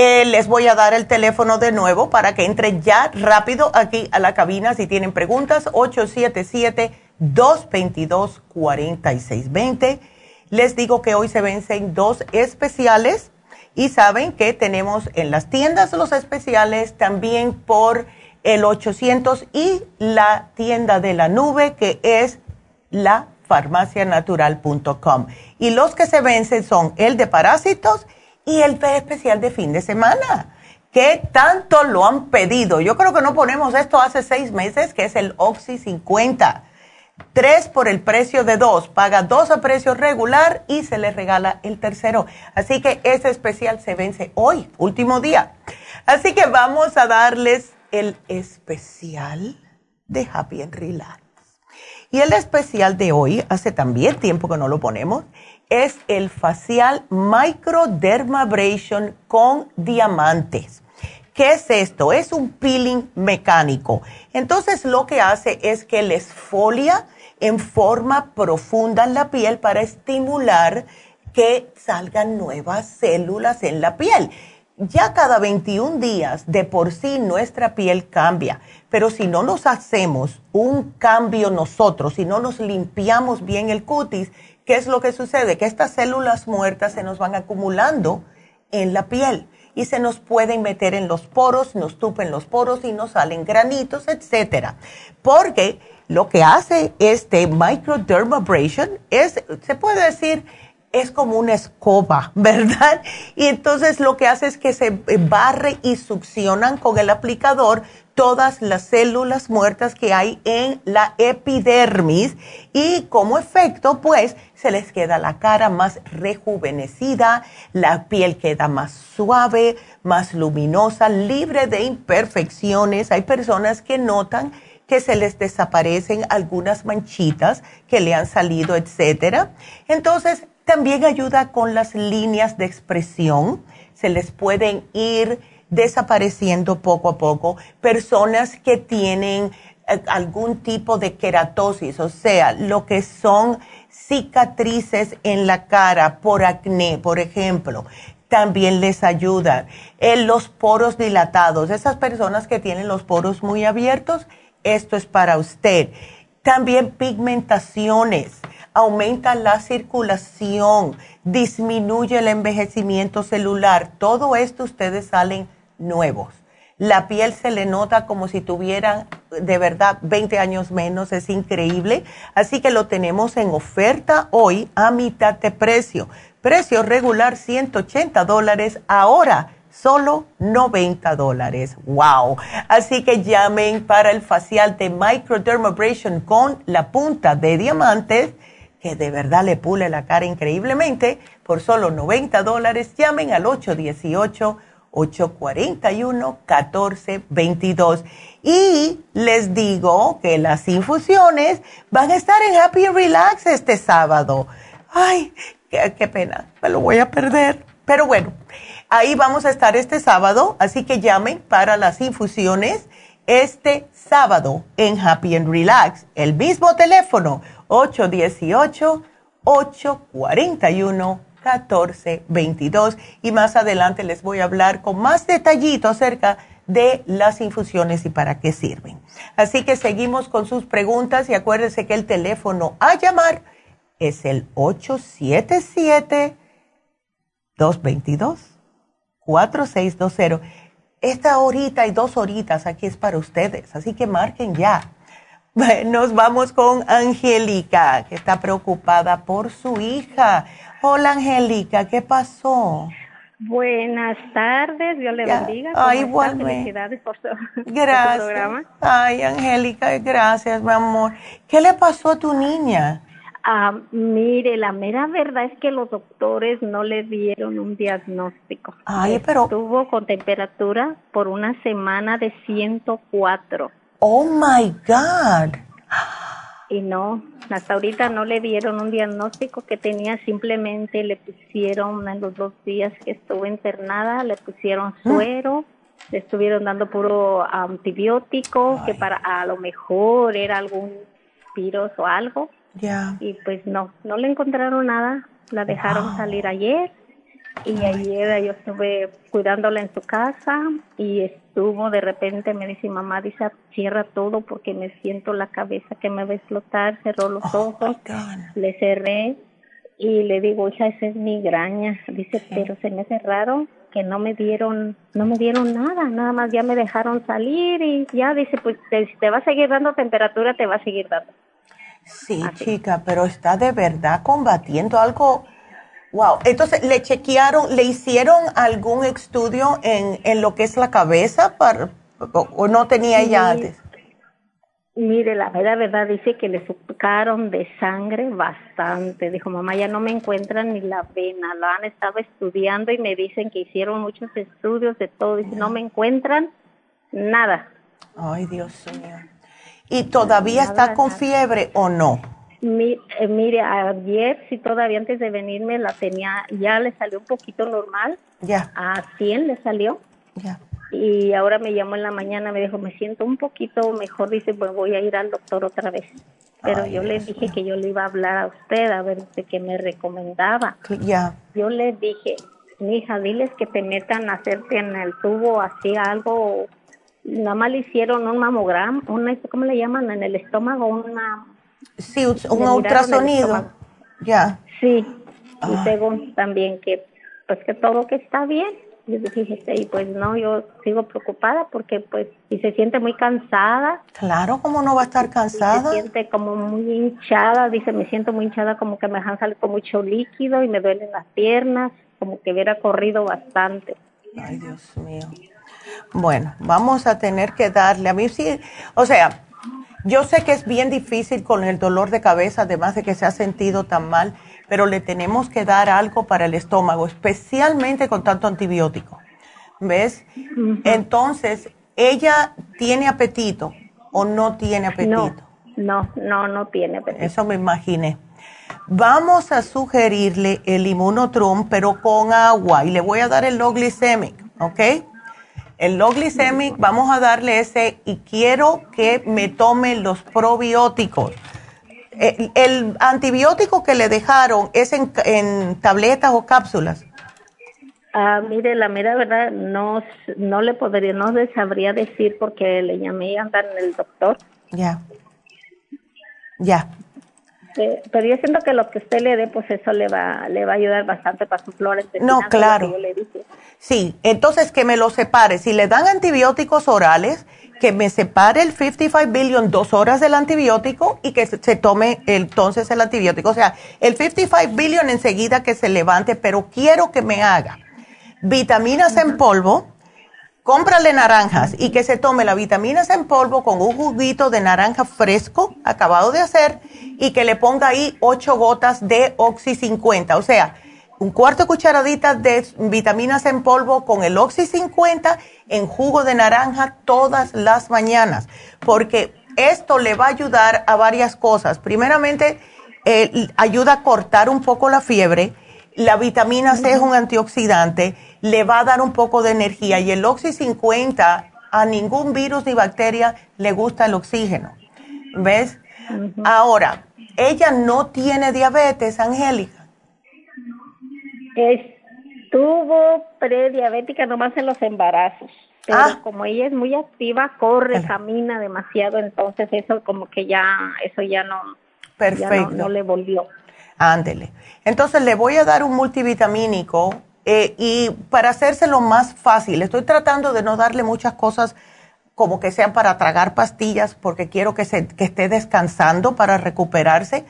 eh, les voy a dar el teléfono de nuevo para que entren ya rápido aquí a la cabina si tienen preguntas. 877-222-4620. Les digo que hoy se vencen dos especiales y saben que tenemos en las tiendas los especiales también por el 800 y la tienda de la nube que es la farmacianatural.com. Y los que se vencen son el de parásitos y el especial de fin de semana. ¿Qué tanto lo han pedido? Yo creo que no ponemos esto hace seis meses, que es el Oxy 50. Tres por el precio de dos. Paga dos a precio regular y se le regala el tercero. Así que ese especial se vence hoy, último día. Así que vamos a darles el especial de Happy and Relax. Y el especial de hoy, hace también tiempo que no lo ponemos, es el facial microdermabrasion con diamantes. ¿Qué es esto? Es un peeling mecánico. Entonces lo que hace es que le esfolia en forma profunda en la piel para estimular que salgan nuevas células en la piel. Ya cada 21 días de por sí nuestra piel cambia, pero si no nos hacemos un cambio nosotros, si no nos limpiamos bien el cutis, ¿qué es lo que sucede? Que estas células muertas se nos van acumulando en la piel y se nos pueden meter en los poros, nos tupen los poros y nos salen granitos, etcétera. Porque lo que hace este microdermabrasion es, se puede decir, es como una escoba, *laughs* ¿verdad? Y entonces lo que hace es que se barre y succionan con el aplicador todas las células muertas que hay en la epidermis y como efecto pues se les queda la cara más rejuvenecida, la piel queda más suave, más luminosa, libre de imperfecciones. Hay personas que notan que se les desaparecen algunas manchitas que le han salido, etcétera. Entonces, también ayuda con las líneas de expresión, se les pueden ir desapareciendo poco a poco. Personas que tienen eh, algún tipo de queratosis, o sea, lo que son cicatrices en la cara por acné, por ejemplo, también les ayuda. En los poros dilatados, esas personas que tienen los poros muy abiertos, esto es para usted. También pigmentaciones aumenta la circulación, disminuye el envejecimiento celular. Todo esto ustedes salen nuevos. La piel se le nota como si tuvieran de verdad 20 años menos, es increíble. Así que lo tenemos en oferta hoy a mitad de precio. Precio regular 180 dólares, ahora solo 90 dólares. ¡Wow! Así que llamen para el facial de Microdermabrasion con la punta de diamantes, que de verdad le pule la cara increíblemente, por solo 90 dólares. Llamen al 818-841-1422. Y les digo que las infusiones van a estar en Happy and Relax este sábado. Ay, qué, qué pena, me lo voy a perder. Pero bueno. Ahí vamos a estar este sábado, así que llamen para las infusiones este sábado en Happy and Relax. El mismo teléfono, 818-841-1422. Y más adelante les voy a hablar con más detallito acerca de las infusiones y para qué sirven. Así que seguimos con sus preguntas y acuérdense que el teléfono a llamar es el 877 222 4620. Esta horita y dos horitas aquí es para ustedes, así que marquen ya. *laughs* Nos vamos con Angélica, que está preocupada por su hija. Hola Angélica, ¿qué pasó? Buenas tardes, Dios le bendiga. Ay, igualmente. Felicidades *laughs* por su, gracias. programa. Ay, Angélica, gracias, mi amor. ¿Qué le pasó a tu niña? Ah, mire, la mera verdad es que los doctores no le dieron un diagnóstico. Ay, pero... Estuvo con temperatura por una semana de 104. Oh, my God. Y no, hasta ahorita no le dieron un diagnóstico que tenía, simplemente le pusieron en los dos días que estuvo internada, le pusieron mm. suero, le estuvieron dando puro antibiótico, que para a lo mejor era algún virus o algo y pues no, no le encontraron nada. La dejaron salir ayer y ayer yo estuve cuidándola en su casa y estuvo de repente me dice mamá dice cierra todo porque me siento la cabeza que me va a explotar cerró los oh, ojos le cerré y le digo hija esa es migraña dice pero se me cerraron que no me dieron no me dieron nada nada más ya me dejaron salir y ya dice pues te va a seguir dando temperatura te va a seguir dando Sí, chica, pero está de verdad combatiendo algo. Wow. Entonces, ¿le chequearon, le hicieron algún estudio en, en lo que es la cabeza para, o no tenía ella antes? Mire, la verdad, verdad, dice que le sucaron de sangre bastante. Dijo, mamá, ya no me encuentran ni la vena. Lo han estado estudiando y me dicen que hicieron muchos estudios de todo. Dice, no me encuentran nada. Ay, Dios mío. ¿Y todavía está con fiebre o no? Eh, mire, ayer sí todavía antes de venirme la tenía, ya le salió un poquito normal. Ya. A 100 le salió. Ya. Y ahora me llamó en la mañana, me dijo, me siento un poquito mejor, dice, pues voy a ir al doctor otra vez. Pero yo le dije que yo le iba a hablar a usted a ver de qué me recomendaba. Ya. Yo le dije, hija, diles que te metan a hacerte en el tubo así algo nada más le hicieron un mamograma, una, ¿cómo le llaman? En el estómago, una... Sí, un ultrasonido. Ya. Sí, y según también que, pues que todo que está bien. Y pues no, yo sigo preocupada porque pues, y se siente muy cansada. Claro, ¿cómo no va a estar cansada? se siente como muy hinchada, dice, me siento muy hinchada, como que me dejan salir con mucho líquido y me duelen las piernas, como que hubiera corrido bastante. Ay, Dios mío. Bueno, vamos a tener que darle, a mí sí, o sea, yo sé que es bien difícil con el dolor de cabeza, además de que se ha sentido tan mal, pero le tenemos que dar algo para el estómago, especialmente con tanto antibiótico. ¿Ves? Entonces, ¿ella tiene apetito o no tiene apetito? No, no, no, tiene apetito. Eso me imaginé. Vamos a sugerirle el inmunotrum, pero con agua, y le voy a dar el low glycemic, ¿ok? El low glycemic, vamos a darle ese y quiero que me tome los probióticos. Eh, el, antibiótico que le dejaron es en, tabletas o cápsulas. Ah, mire, la mera verdad no, no le podría, no le sabría decir porque le llamé a andar en el doctor. Ya. Ya. Este, pero yo siento que lo que usted le dé, pues eso le va, le va a ayudar bastante para su flora No, claro. Sí, entonces que me lo separe. Si le dan antibióticos orales, que me separe el 55 billion dos horas del antibiótico y que se, tome entonces el antibiótico. O sea, el 55 billion enseguida que se levante, pero quiero que me haga vitaminas en polvo, cómprale naranjas y que se tome las vitaminas en polvo con un juguito de naranja fresco, acabado de hacer, y que le ponga ahí ocho gotas de Oxy 50. O sea, un cuarto de cucharadita de vitaminas en polvo con el Oxy 50 en jugo de naranja todas las mañanas, porque esto le va a ayudar a varias cosas. Primeramente, eh, ayuda a cortar un poco la fiebre. La vitamina C es un antioxidante, le va a dar un poco de energía y el Oxy 50 a ningún virus ni bacteria le gusta el oxígeno. ¿Ves? Ahora, ella no tiene diabetes, Angélica. Estuvo prediabética nomás en los embarazos. Pero ah. como ella es muy activa, corre, camina demasiado, entonces eso como que ya, eso ya no, Perfecto. no, le volvió. Ándele. Entonces le voy a dar un multivitamínico eh, y para hacérselo más fácil, estoy tratando de no darle muchas cosas como que sean para tragar pastillas porque quiero que, se, que esté descansando para recuperarse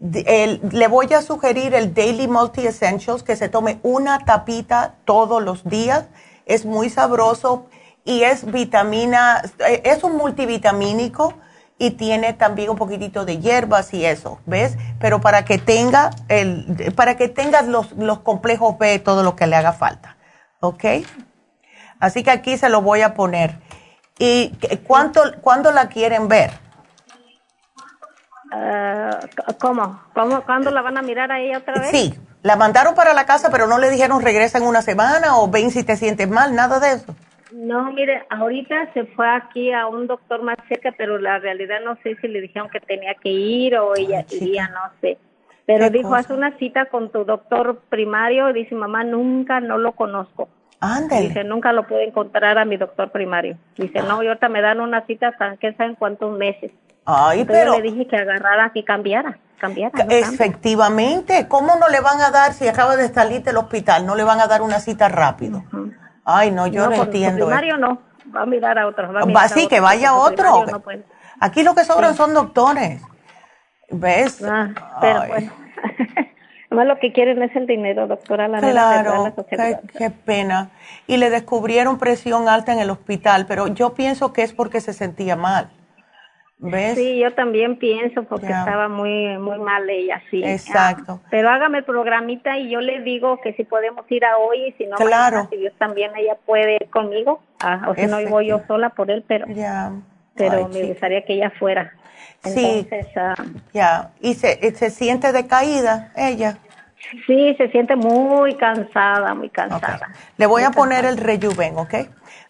le voy a sugerir el Daily Multi Essentials, que se tome una tapita todos los días. Es muy sabroso y es vitamina, eh, es un multivitamínico y tiene también un poquitito de hierbas y eso, ¿ves? Pero para que tenga el, para que tengas los, los complejos B, todo lo que le haga falta, ¿ok? Así que aquí se lo voy a poner. ¿Y cuánto, cuándo la quieren ver? Uh, ¿Cómo? ¿Cómo? ¿Cuándo la van a mirar a ella otra vez? Sí, la mandaron para la casa, pero no le dijeron regresa en una semana o ven si te sientes mal, nada de eso. No, mire, ahorita se fue aquí a un doctor más cerca, pero la realidad no sé si le dijeron que tenía que ir o ella iría, no sé. Pero dijo, haz una cita con tu doctor primario. Dice, mamá, nunca no lo conozco. Ándale. Dice, nunca lo puedo encontrar a mi doctor primario. Dice, no, y ahorita me dan una cita hasta que saben cuántos meses. Ay, pero... le dije que agarrara, que cambiara, cambiara. efectivamente, ¿cómo no le van a dar, si acaba de salir del hospital, no le van a dar una cita rápido? Ay, no, yo no, entiendo. primario no, va a mirar a otro. Va, a sí, que vaya a otro. Aquí lo que sobran son doctores. ¿Ves? Ah, pero bueno. *laughs* Además lo que quieren es el dinero, doctora. La claro, qué, qué, pena. Y le descubrieron presión alta en el hospital, pero yo pienso que es porque se sentía mal. Sí, yo también pienso porque estaba muy muy mal ella, sí. Exacto. pero hágame el programita y yo le digo que si podemos ir a hoy y si no, claro. si Dios también ella puede ir conmigo, ah, o si no voy yo sola por él, pero pero me gustaría que ella fuera. sí, ah, ya. ¿Y se, se siente decaída ella? Sí, se siente muy cansada, muy cansada. Le voy a poner el rejuven, ¿ok?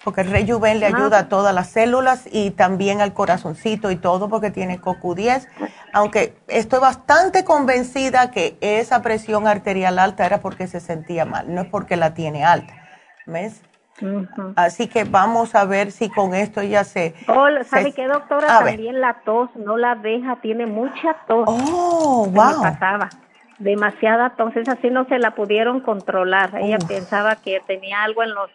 porque el rejuven le ayuda a todas las células y también al corazoncito y todo porque tiene CoQ10, aunque estoy bastante convencida que esa presión arterial alta era porque se sentía mal, no es porque la tiene alta, ¿ves? Así que vamos a ver si con esto ya se... Oh, ¿sabe qué, doctora? También la tos no la deja, tiene mucha tos. Oh, wow. pasaba demasiada tos, así no se la pudieron controlar. Ella pensaba que tenía algo en los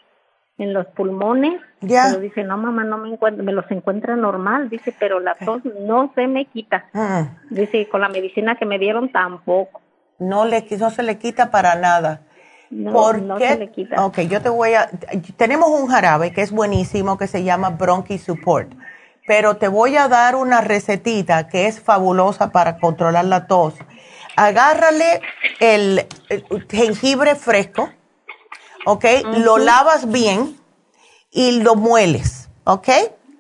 en los pulmones. Ya. Pero dice, no, mamá, no me encuentro, me los encuentra normal. Dice, pero la tos no se me quita. Mm. Dice, con la medicina que me dieron tampoco. No, le, no se le quita para nada. No, ¿Por no se le quita. Ok, yo te voy a... Tenemos un jarabe que es buenísimo que se llama Bronchi Support. Pero te voy a dar una recetita que es fabulosa para controlar la tos. Agárrale el jengibre fresco ¿ok? Lo lavas bien y lo mueles, ¿ok?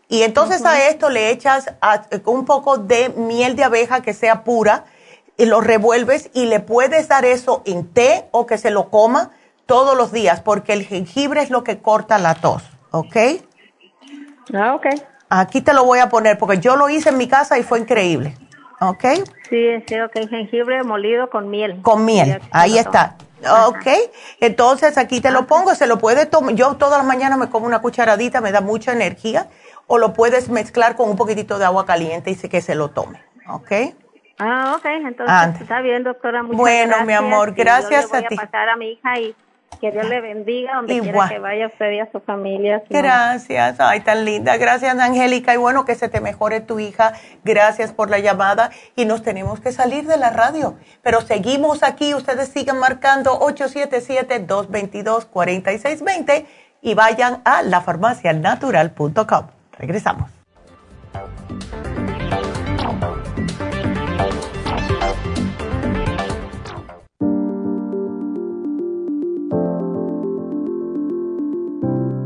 Y entonces a esto le echas un poco de miel de abeja que sea pura y lo revuelves y le puedes dar eso en té o que se lo coma todos los días porque el jengibre es lo que corta la tos, ¿ok? Ah, ok. Aquí te lo voy a poner porque yo lo hice en mi casa y fue increíble, ¿ok? Sí, sí, ok, jengibre molido con miel. Con miel, ahí está. Ok, entonces aquí te lo pongo, se lo puede tomar, yo todas las mañanas me como una cucharadita, me da mucha energía, o lo puedes mezclar con un poquitito de agua caliente y sé que se lo tome, ¿ok? Ah, ok, entonces está bien, doctora. Muchas bueno, mi amor, gracias a ti. Voy a pasar a mi hija y que Dios le bendiga donde quiera que vaya usted y a su familia. Gracias, ay, tan linda. Gracias, Angélica. Y bueno, que se te mejore tu hija. Gracias por la llamada. Y nos tenemos que salir de la radio. Pero seguimos aquí. Ustedes sigan marcando 877-222-4620 y vayan a lafarmacianatural.com. Regresamos.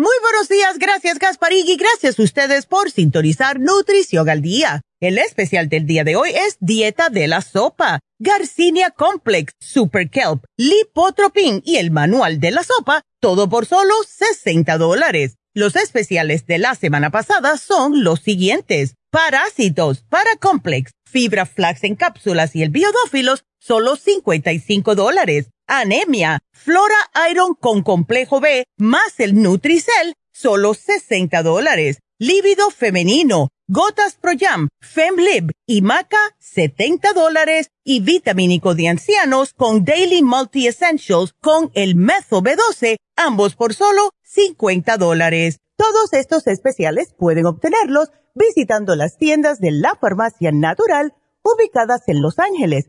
Muy buenos días, gracias Gasparig y gracias a ustedes por sintonizar Nutrición al Día. El especial del día de hoy es Dieta de la Sopa, Garcinia Complex, Super Kelp, Lipotropin y el Manual de la Sopa, todo por solo 60 dólares. Los especiales de la semana pasada son los siguientes. Parásitos, Paracomplex, Fibra Flax en cápsulas y el Biodófilos, solo 55 dólares. Anemia, Flora Iron con complejo B, más el Nutricel, solo 60 dólares. Lívido femenino, Gotas Pro Jam, Femlib y Maca, 70 dólares. Y vitamínico de ancianos con Daily Multi Essentials con el Mezo B12, ambos por solo 50 dólares. Todos estos especiales pueden obtenerlos visitando las tiendas de la farmacia natural ubicadas en Los Ángeles,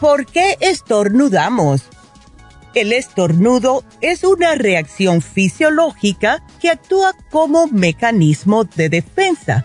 ¿Por qué estornudamos? El estornudo es una reacción fisiológica que actúa como mecanismo de defensa.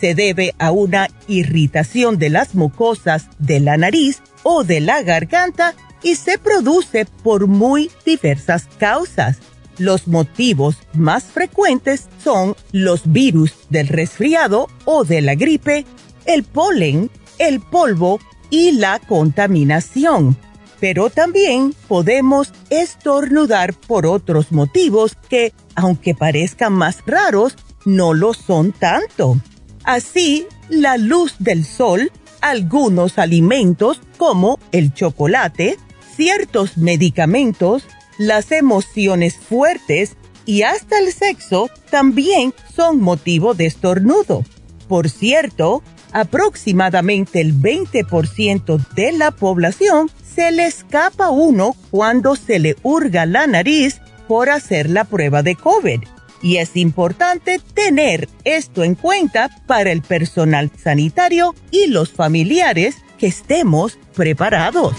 Se debe a una irritación de las mucosas de la nariz o de la garganta y se produce por muy diversas causas. Los motivos más frecuentes son los virus del resfriado o de la gripe, el polen, el polvo y la contaminación pero también podemos estornudar por otros motivos que, aunque parezcan más raros, no lo son tanto. Así, la luz del sol, algunos alimentos como el chocolate, ciertos medicamentos, las emociones fuertes y hasta el sexo también son motivo de estornudo. Por cierto, aproximadamente el 20% de la población se le escapa uno cuando se le hurga la nariz por hacer la prueba de COVID. Y es importante tener esto en cuenta para el personal sanitario y los familiares que estemos preparados.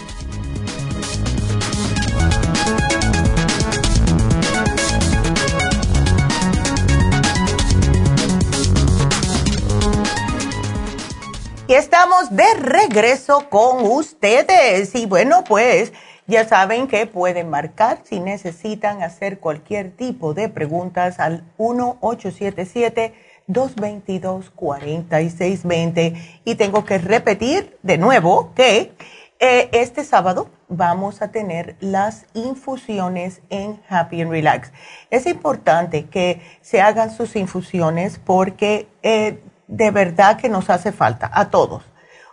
Y estamos de regreso con ustedes. Y bueno, pues ya saben que pueden marcar si necesitan hacer cualquier tipo de preguntas al 1-877-222-4620. Y tengo que repetir de nuevo que eh, este sábado vamos a tener las infusiones en Happy and Relax. Es importante que se hagan sus infusiones porque eh, de verdad que nos hace falta a todos.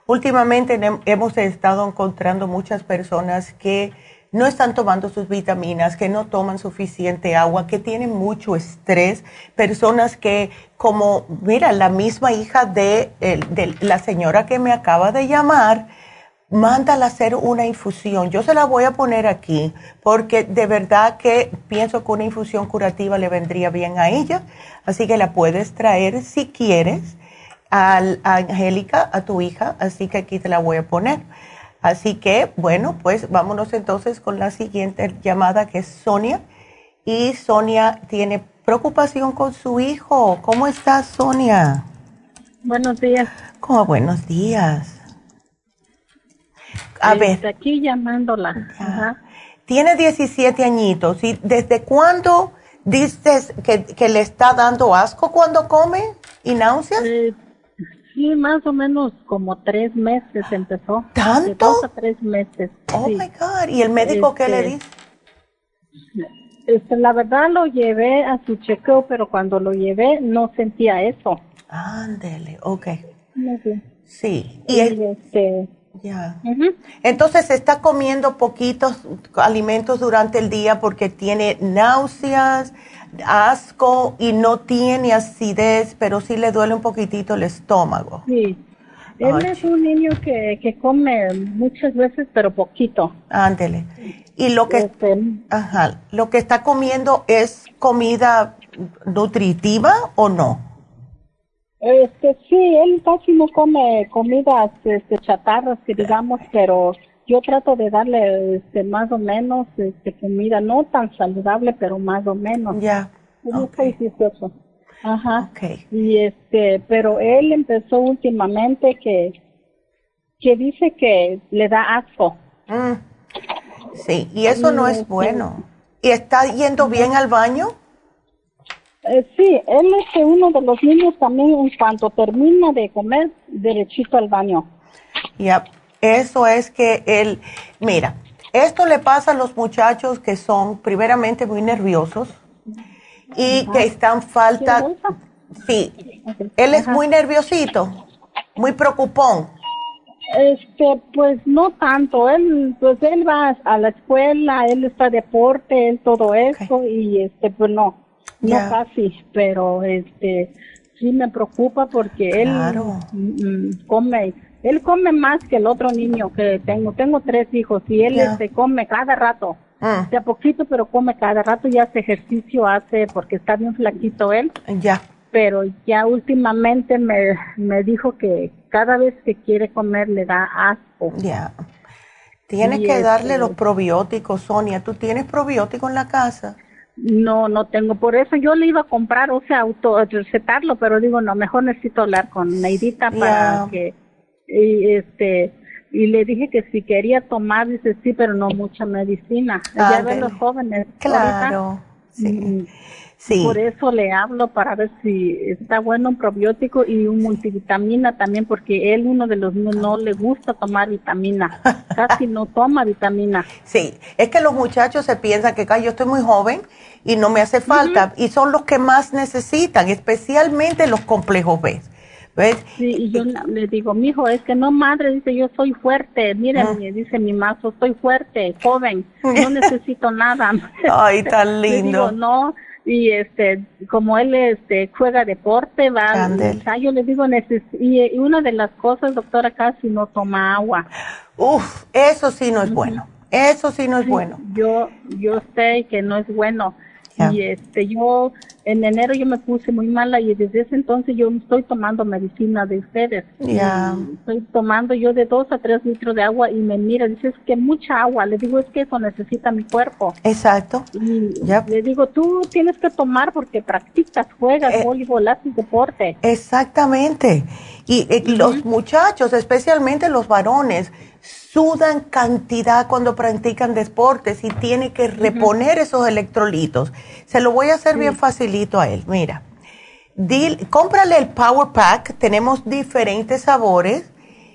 Últimamente hemos estado encontrando muchas personas que no están tomando sus vitaminas, que no toman suficiente agua, que tienen mucho estrés, personas que como, mira, la misma hija de, la señora que me acaba de llamar, mándala hacer una infusión. Yo se la voy a poner aquí porque de verdad que pienso que una infusión curativa le vendría bien a ella. Así que la puedes traer si quieres a Angélica, a tu hija, así que aquí te la voy a poner. Así que, bueno, pues vámonos entonces con la siguiente llamada que es Sonia. Y Sonia tiene preocupación con su hijo. ¿Cómo estás, Sonia? Buenos días. ¿Cómo buenos días? A ver. Aquí llamándola. Tiene 17 añitos. ¿Y desde cuándo dices que, que, le está dando asco cuando come y náuseas? Eh, Sí, más o menos como tres meses empezó. ¿Tanto? dos a tres meses. Oh my God. ¿Y el médico qué le este, dice? Este, la verdad lo llevé a su chequeo, pero cuando lo llevé no sentía eso. Ándele, ok. Sí. Y, este. Ya. Entonces está comiendo poquitos alimentos durante el día porque tiene náuseas, asco y no tiene acidez, pero sí le duele un poquitito el estómago. Sí. Él es un niño que, que come muchas veces, pero poquito. Ándele. Y lo que, este, ajá, lo que está comiendo es comida nutritiva o no? Este, sí, él casi no come comidas este, chatarras, que digamos, pero yo trato de darle este, más o menos este, comida, no tan saludable, pero más o menos. Ya. Okay. Ajá. Okay. Y este, pero él empezó últimamente que, que dice que le da asco. Mm. Sí, y eso no es este, bueno. ¿Y está yendo bien al baño? Eh, sí, él es uno de los niños también en cuanto termina de comer, derechito al baño. Ya, eso es que él, mira, esto le pasa a los muchachos que son primeramente muy nerviosos y que están falta, sí, él es muy nerviosito, muy preocupón. Este, pues no tanto, él, pues él va a la escuela, él está deporte, él todo eso y este, pues no, no casi, pero este, sí me preocupa porque él mm, mm, come él come más que el otro niño que tengo. Tengo tres hijos y él se este, come cada rato. Ah. De a poquito, pero come cada rato y hace ejercicio, hace, porque está bien flaquito él. Ya. Pero ya últimamente me, me dijo que cada vez que quiere comer le da asco. Ya. Tienes que darle este los probióticos, Sonia. ¿Tú tienes probióticos en la casa? No, no tengo. Por eso yo le iba a comprar, o sea, auto recetarlo, pero digo, no, mejor necesito hablar con Neidita para que y este y le dije que si quería tomar dice sí pero no mucha medicina ya ven los jóvenes claro sí. sí. Por eso le hablo para ver si está bueno un probiótico y un multivitamina también porque él uno de los niños no le gusta tomar vitamina. *laughs* Casi no toma vitamina. Sí. Es que los muchachos se piensan que yo estoy muy joven y no me hace falta y son los que más necesitan especialmente los complejos B Sí, y yo le digo, mi hijo, es que no, madre, dice, yo soy fuerte, miren, ah. dice mi mazo, soy fuerte, joven, no *laughs* necesito nada. Ay, *laughs* tan lindo. Le digo, no, y este como él este juega deporte va yo le digo y, una de las cosas doctora casi no toma agua. Uf, eso sí no es bueno eso sí no es bueno. yo yo sé que no es bueno. Y este yo en enero yo me puse muy mala y desde ese entonces yo estoy tomando medicina de ustedes. Ya. Estoy tomando yo de dos a tres litros de agua y me mira, dice, es que mucha agua. Le digo, es que eso necesita mi cuerpo. Exacto. Y le digo, tú tienes que tomar porque practicas, juegas, eh, voleibol, haces deporte. Exactamente. Y eh, los muchachos, especialmente los varones, sudan cantidad cuando practican deportes y tiene que reponer esos electrolitos. Se lo voy a hacer bien facilito a él. Mira, cómprale el Power Pack, tenemos diferentes sabores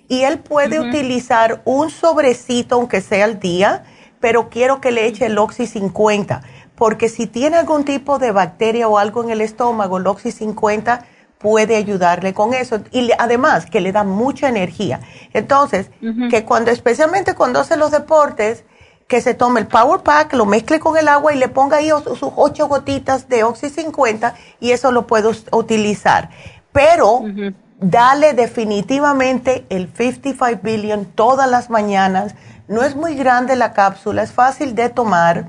y él puede utilizar un sobrecito, aunque sea al día, pero quiero que le eche el Oxy 50, porque si tiene algún tipo de bacteria o algo en el estómago, el Oxy 50 puede ayudarle con eso y además que le da mucha energía. Entonces, que cuando, especialmente cuando hace los deportes, que se tome el Power Pack, lo mezcle con el agua y le ponga ahí sus ocho gotitas de Oxy 50 y eso lo puedo utilizar. Pero dale definitivamente el 55 billion todas las mañanas. No es muy grande la cápsula, es fácil de tomar.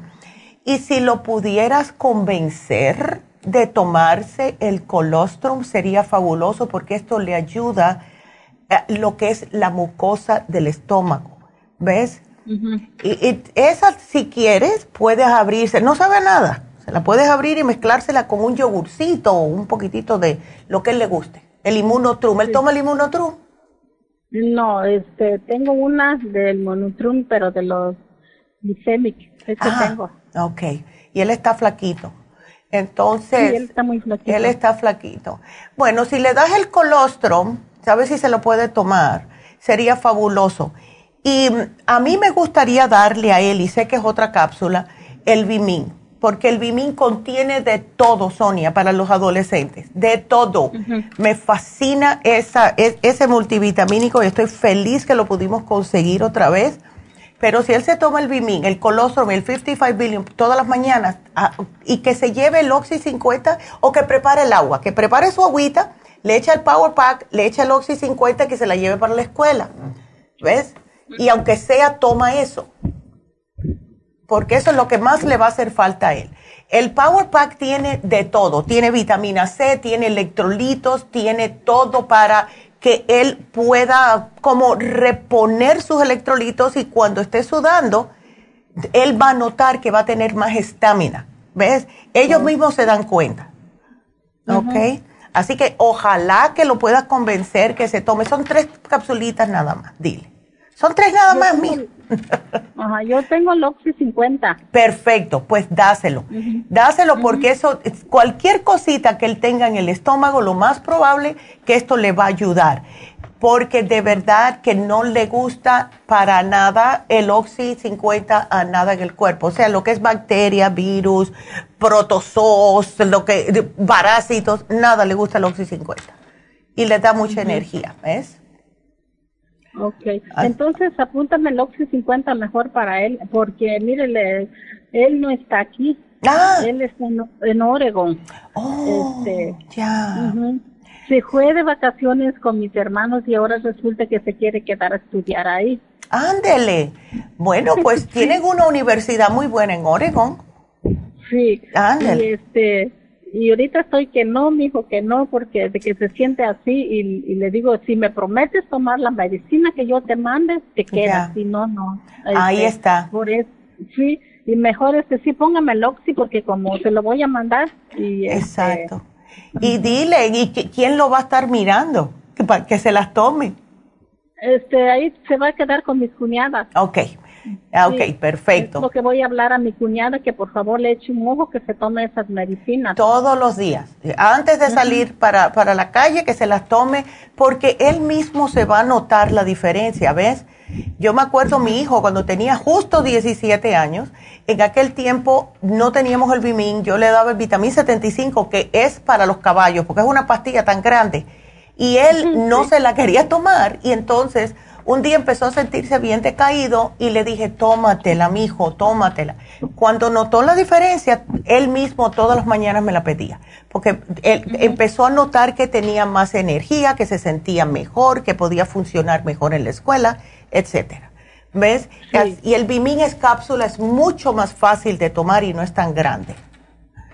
Y si lo pudieras convencer, de tomarse el colostrum sería fabuloso porque esto le ayuda a lo que es la mucosa del estómago. ¿Ves? y, esa, si quieres, puedes abrirse. No sabe nada. Se la puedes abrir y mezclársela con un yogurcito o un poquitito de lo que él le guste. El inmunotrum. ¿Él toma el inmunotrum? No, este, tengo una del monotrum, pero de los glicemic. ah, tengo. Ok. Y él está flaquito. Entonces, él está muy flaquito. Él está flaquito. Bueno, si le das el colostrum, ¿sabes si se lo puede tomar? Sería fabuloso. Y a mí me gustaría darle a él, y sé que es otra cápsula, el Bimin, porque el Bimin contiene de todo, Sonia, para los adolescentes, de todo. Me fascina esa, ese multivitamínico y estoy feliz que lo pudimos conseguir otra vez pero si él se toma el Bimin, el colostrum, el 55 billion todas las mañanas ah, y que se lleve el Oxy 50 o que prepare el agua, que prepare su agüita, le echa el Power Pack, le echa el Oxy 50 que se la lleve para la escuela. ¿Ves? Y aunque sea, toma eso. Porque eso es lo que más le va a hacer falta a él. El Power Pack tiene de todo. Tiene vitamina C, tiene electrolitos, tiene todo para que él pueda como reponer sus electrolitos y cuando esté sudando, él va a notar que va a tener más estamina. ¿Ves? Ellos mismos se dan cuenta. ¿Ok? Así que ojalá que lo puedas convencer que se tome. Son tres capsulitas nada más, dile. Son tres nada más, mi. *laughs* Ajá, yo tengo el Oxy 50. Perfecto, pues dáselo. Dáselo porque eso, cualquier cosita que él tenga en el estómago, lo más probable que esto le va a ayudar. Porque de verdad que no le gusta para nada el Oxy 50 a nada en el cuerpo. O sea, lo que es bacteria, virus, protozoos, lo que, parásitos, nada le gusta el Oxy 50. Y le da mucha energía, ¿ves? Ok, entonces apúntame el Oxy 50 mejor para él, porque mire, él no está aquí. Ah. Él está en, Oregon. Oh, este, ya. Se fue de vacaciones con mis hermanos y ahora resulta que se quiere quedar a estudiar ahí. Ándele. Bueno, pues *laughs* tienen una universidad muy buena en Oregon. Sí. Ándele. Y este, y ahorita estoy que no, mi hijo, que no, porque de que se siente así y, le digo, si me prometes tomar la medicina que yo te mande, te quedas, si no, no. Ahí este, está. Por eso, sí, y mejor este, sí, póngame el oxi porque como se lo voy a mandar. Y, este, Exacto. y dile, ¿y quién lo va a estar mirando? Que, que se las tome. Este, ahí se va a quedar con mis cuñadas. Ok. Ah, ok, perfecto. Es lo que voy a hablar a mi cuñada que por favor le eche un ojo que se tome esas medicinas. Todos los días. Antes de salir para, para la calle, que se las tome, porque él mismo se va a notar la diferencia, ¿ves? Yo me acuerdo mi hijo cuando tenía justo 17 años, en aquel tiempo no teníamos el Bimin, yo le daba el vitamina 75 que es para los caballos, porque es una pastilla tan grande, y él no se la quería tomar y entonces un día empezó a sentirse bien decaído y le dije, tómatela, mijo, tómatela. Cuando notó la diferencia, él mismo todas las mañanas me la pedía, porque él empezó a notar que tenía más energía, que se sentía mejor, que podía funcionar mejor en la escuela, etcétera. ¿Ves? Y el Bimin es cápsula, es mucho más fácil de tomar y no es tan grande.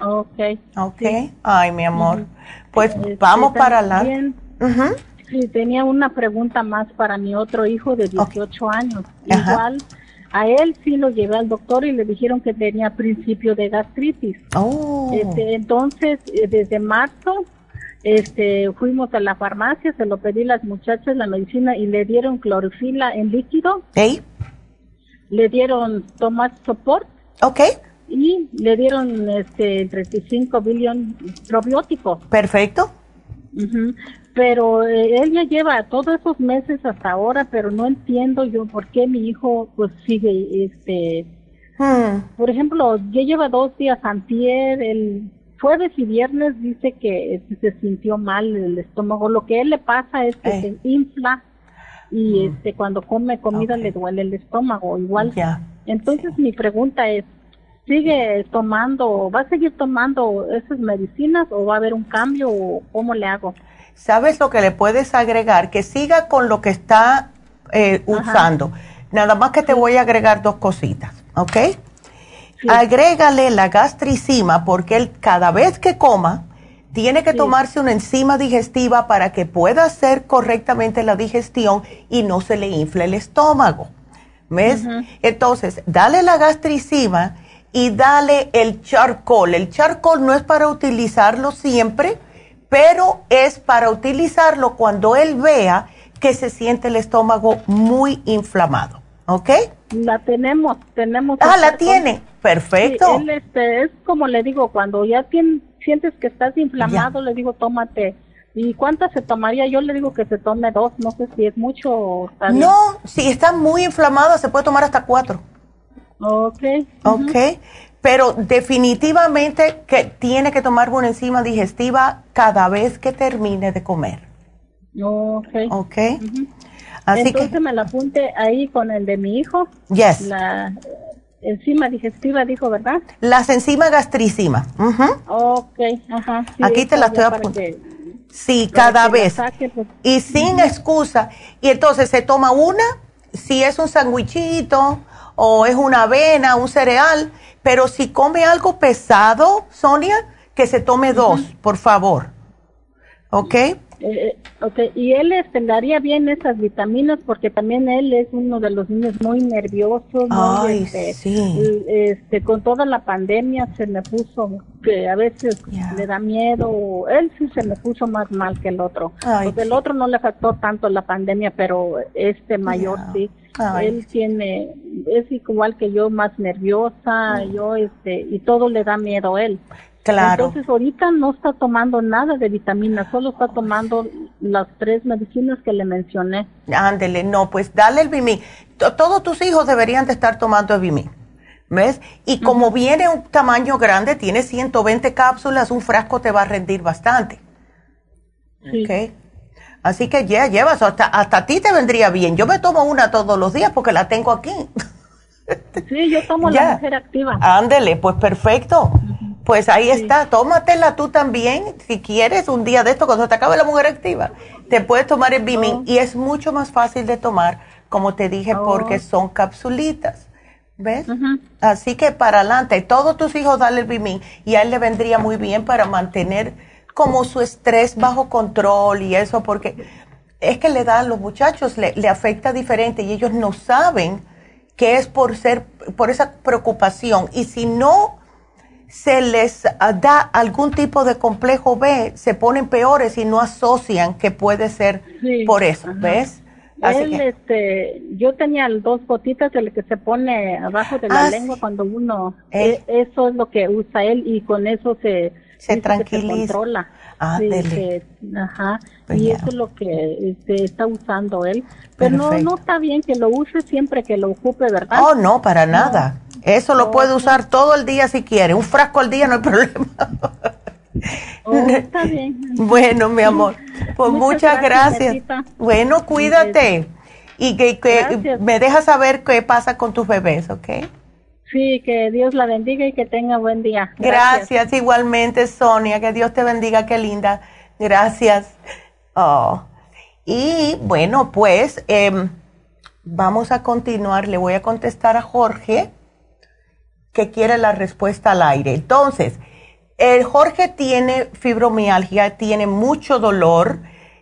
Ok. Ok. Ay, mi amor. Pues este, vamos para adelante. Sí, tenía una pregunta más para mi otro hijo de 18 años. Igual a él sí lo llevé al doctor y le dijeron que tenía principio de gastritis. Oh. Este, entonces, eh, desde marzo, este, fuimos a la farmacia, se lo pedí a las muchachas la medicina y le dieron clorofila en líquido. ¿Sí? Le dieron Tomás Support. Ok. Y le dieron este 35 billion probióticos. Perfecto. Pero eh, él ya lleva todos esos meses hasta ahora, pero no entiendo yo por qué mi hijo pues sigue este hmm. por ejemplo, ya lleva dos días antier, el jueves y viernes dice que este, se sintió mal el estómago. Lo que él le pasa es que se infla y mm. este cuando come comida le duele el estómago igual. Entonces mi pregunta es, ¿sigue tomando, va a seguir tomando esas medicinas o va a haber un cambio o cómo le hago? ¿Sabes lo que le puedes agregar? Que siga con lo que está eh, usando. Nada más que te voy a agregar dos cositas, ¿ok? Agrégale la gastricima porque él cada vez que coma tiene que tomarse una enzima digestiva para que pueda hacer correctamente la digestión y no se le infle el estómago. ¿Ves? Entonces, dale la gastricima y dale el charcoal. El charcoal no es para utilizarlo siempre, pero es para utilizarlo cuando él vea que se siente el estómago muy inflamado. ¿Ok? La tenemos, tenemos. Ah, la tiene. Perfecto. este, es como le digo, cuando ya sientes que estás inflamado, le digo, tómate. ¿Y cuántas se tomaría? Yo le digo que se tome dos, no sé si es mucho o No, si está muy inflamado, se puede tomar hasta cuatro. Ok. Ok, pero definitivamente que tiene que tomar una enzima digestiva cada vez que termine de comer. Ok. Ok. Así Entonces me la apunte ahí con el de mi hijo. Yes. La enzima digestiva dijo, ¿verdad? Las enzimas gastricima. Ok, ajá. Aquí te la estoy apuntando. Sí, cada vez. Pues. Y sin excusa. Y entonces se toma una, si es un sandwichito o es una avena, un cereal, pero si come algo pesado, Sonia, que se tome dos, por favor. ¿Ok? Eh, ok, y él este, le haría bien esas vitaminas porque también él es uno de los niños muy nerviosos. Ay, este, sí. este, con toda la pandemia se me puso que a veces le da miedo. Él sí se me puso más mal que el otro. porque el otro no le afectó tanto la pandemia, pero este mayor sí. Él tiene, es igual que yo, más nerviosa, yo este, y todo le da miedo a él. Entonces ahorita no está tomando nada de vitaminas, solo está tomando las tres medicinas que le mencioné. Ándele, no, pues dale el Bimí. Todos tus hijos deberían de estar tomando el Bimí. ¿Ves? Y como viene un tamaño grande, tiene 120 cápsulas, un frasco te va a rendir bastante. Sí. Así que ya llevas, hasta, hasta a ti te vendría bien. Yo me tomo una todos los días porque la tengo aquí. Sí, yo tomo la mujer activa. Ándele, pues perfecto. Pues ahí está, tómatela tú también, si quieres, un día de esto, cuando te acabe la mujer activa, te puedes tomar el Bimin oh. y es mucho más fácil de tomar, como te dije, porque oh. son capsulitas. ¿Ves? Así que para adelante, todos tus hijos dale el Bimin y a él le vendría muy bien para mantener como su estrés bajo control y eso, porque es que le da a los muchachos, le, le afecta diferente y ellos no saben que es por ser, por esa preocupación. Y si no se les ah, da algún tipo de complejo B, se ponen peores y no asocian que puede ser por eso, ¿ves? Él, este, yo tenía dos gotitas de lo que se pone abajo de la ah, lengua cuando uno, e, eso es lo que usa él y con eso se, se tranquiliza. Se controla. Ah, ajá, pues y eso es lo que este, está usando él. Pero no, no está bien que lo use siempre que lo ocupe, ¿verdad? Oh, no, para nada. Eso lo puede usar todo el día si quiere. Un frasco al día no hay *laughs* problema. Oh, está bien. Bueno, mi amor, pues muchas, gracias. Bueno, cuídate. y que, me dejas saber qué pasa con tus bebés, ¿ok? Sí, que Dios la bendiga y que tenga buen día. Gracias, igualmente Sonia, que Dios te bendiga, qué linda. Gracias. Oh. Y bueno, pues em, vamos a continuar. Le voy a contestar a Jorge que quiere la respuesta al aire. Entonces, el Jorge tiene fibromialgia, tiene mucho dolor,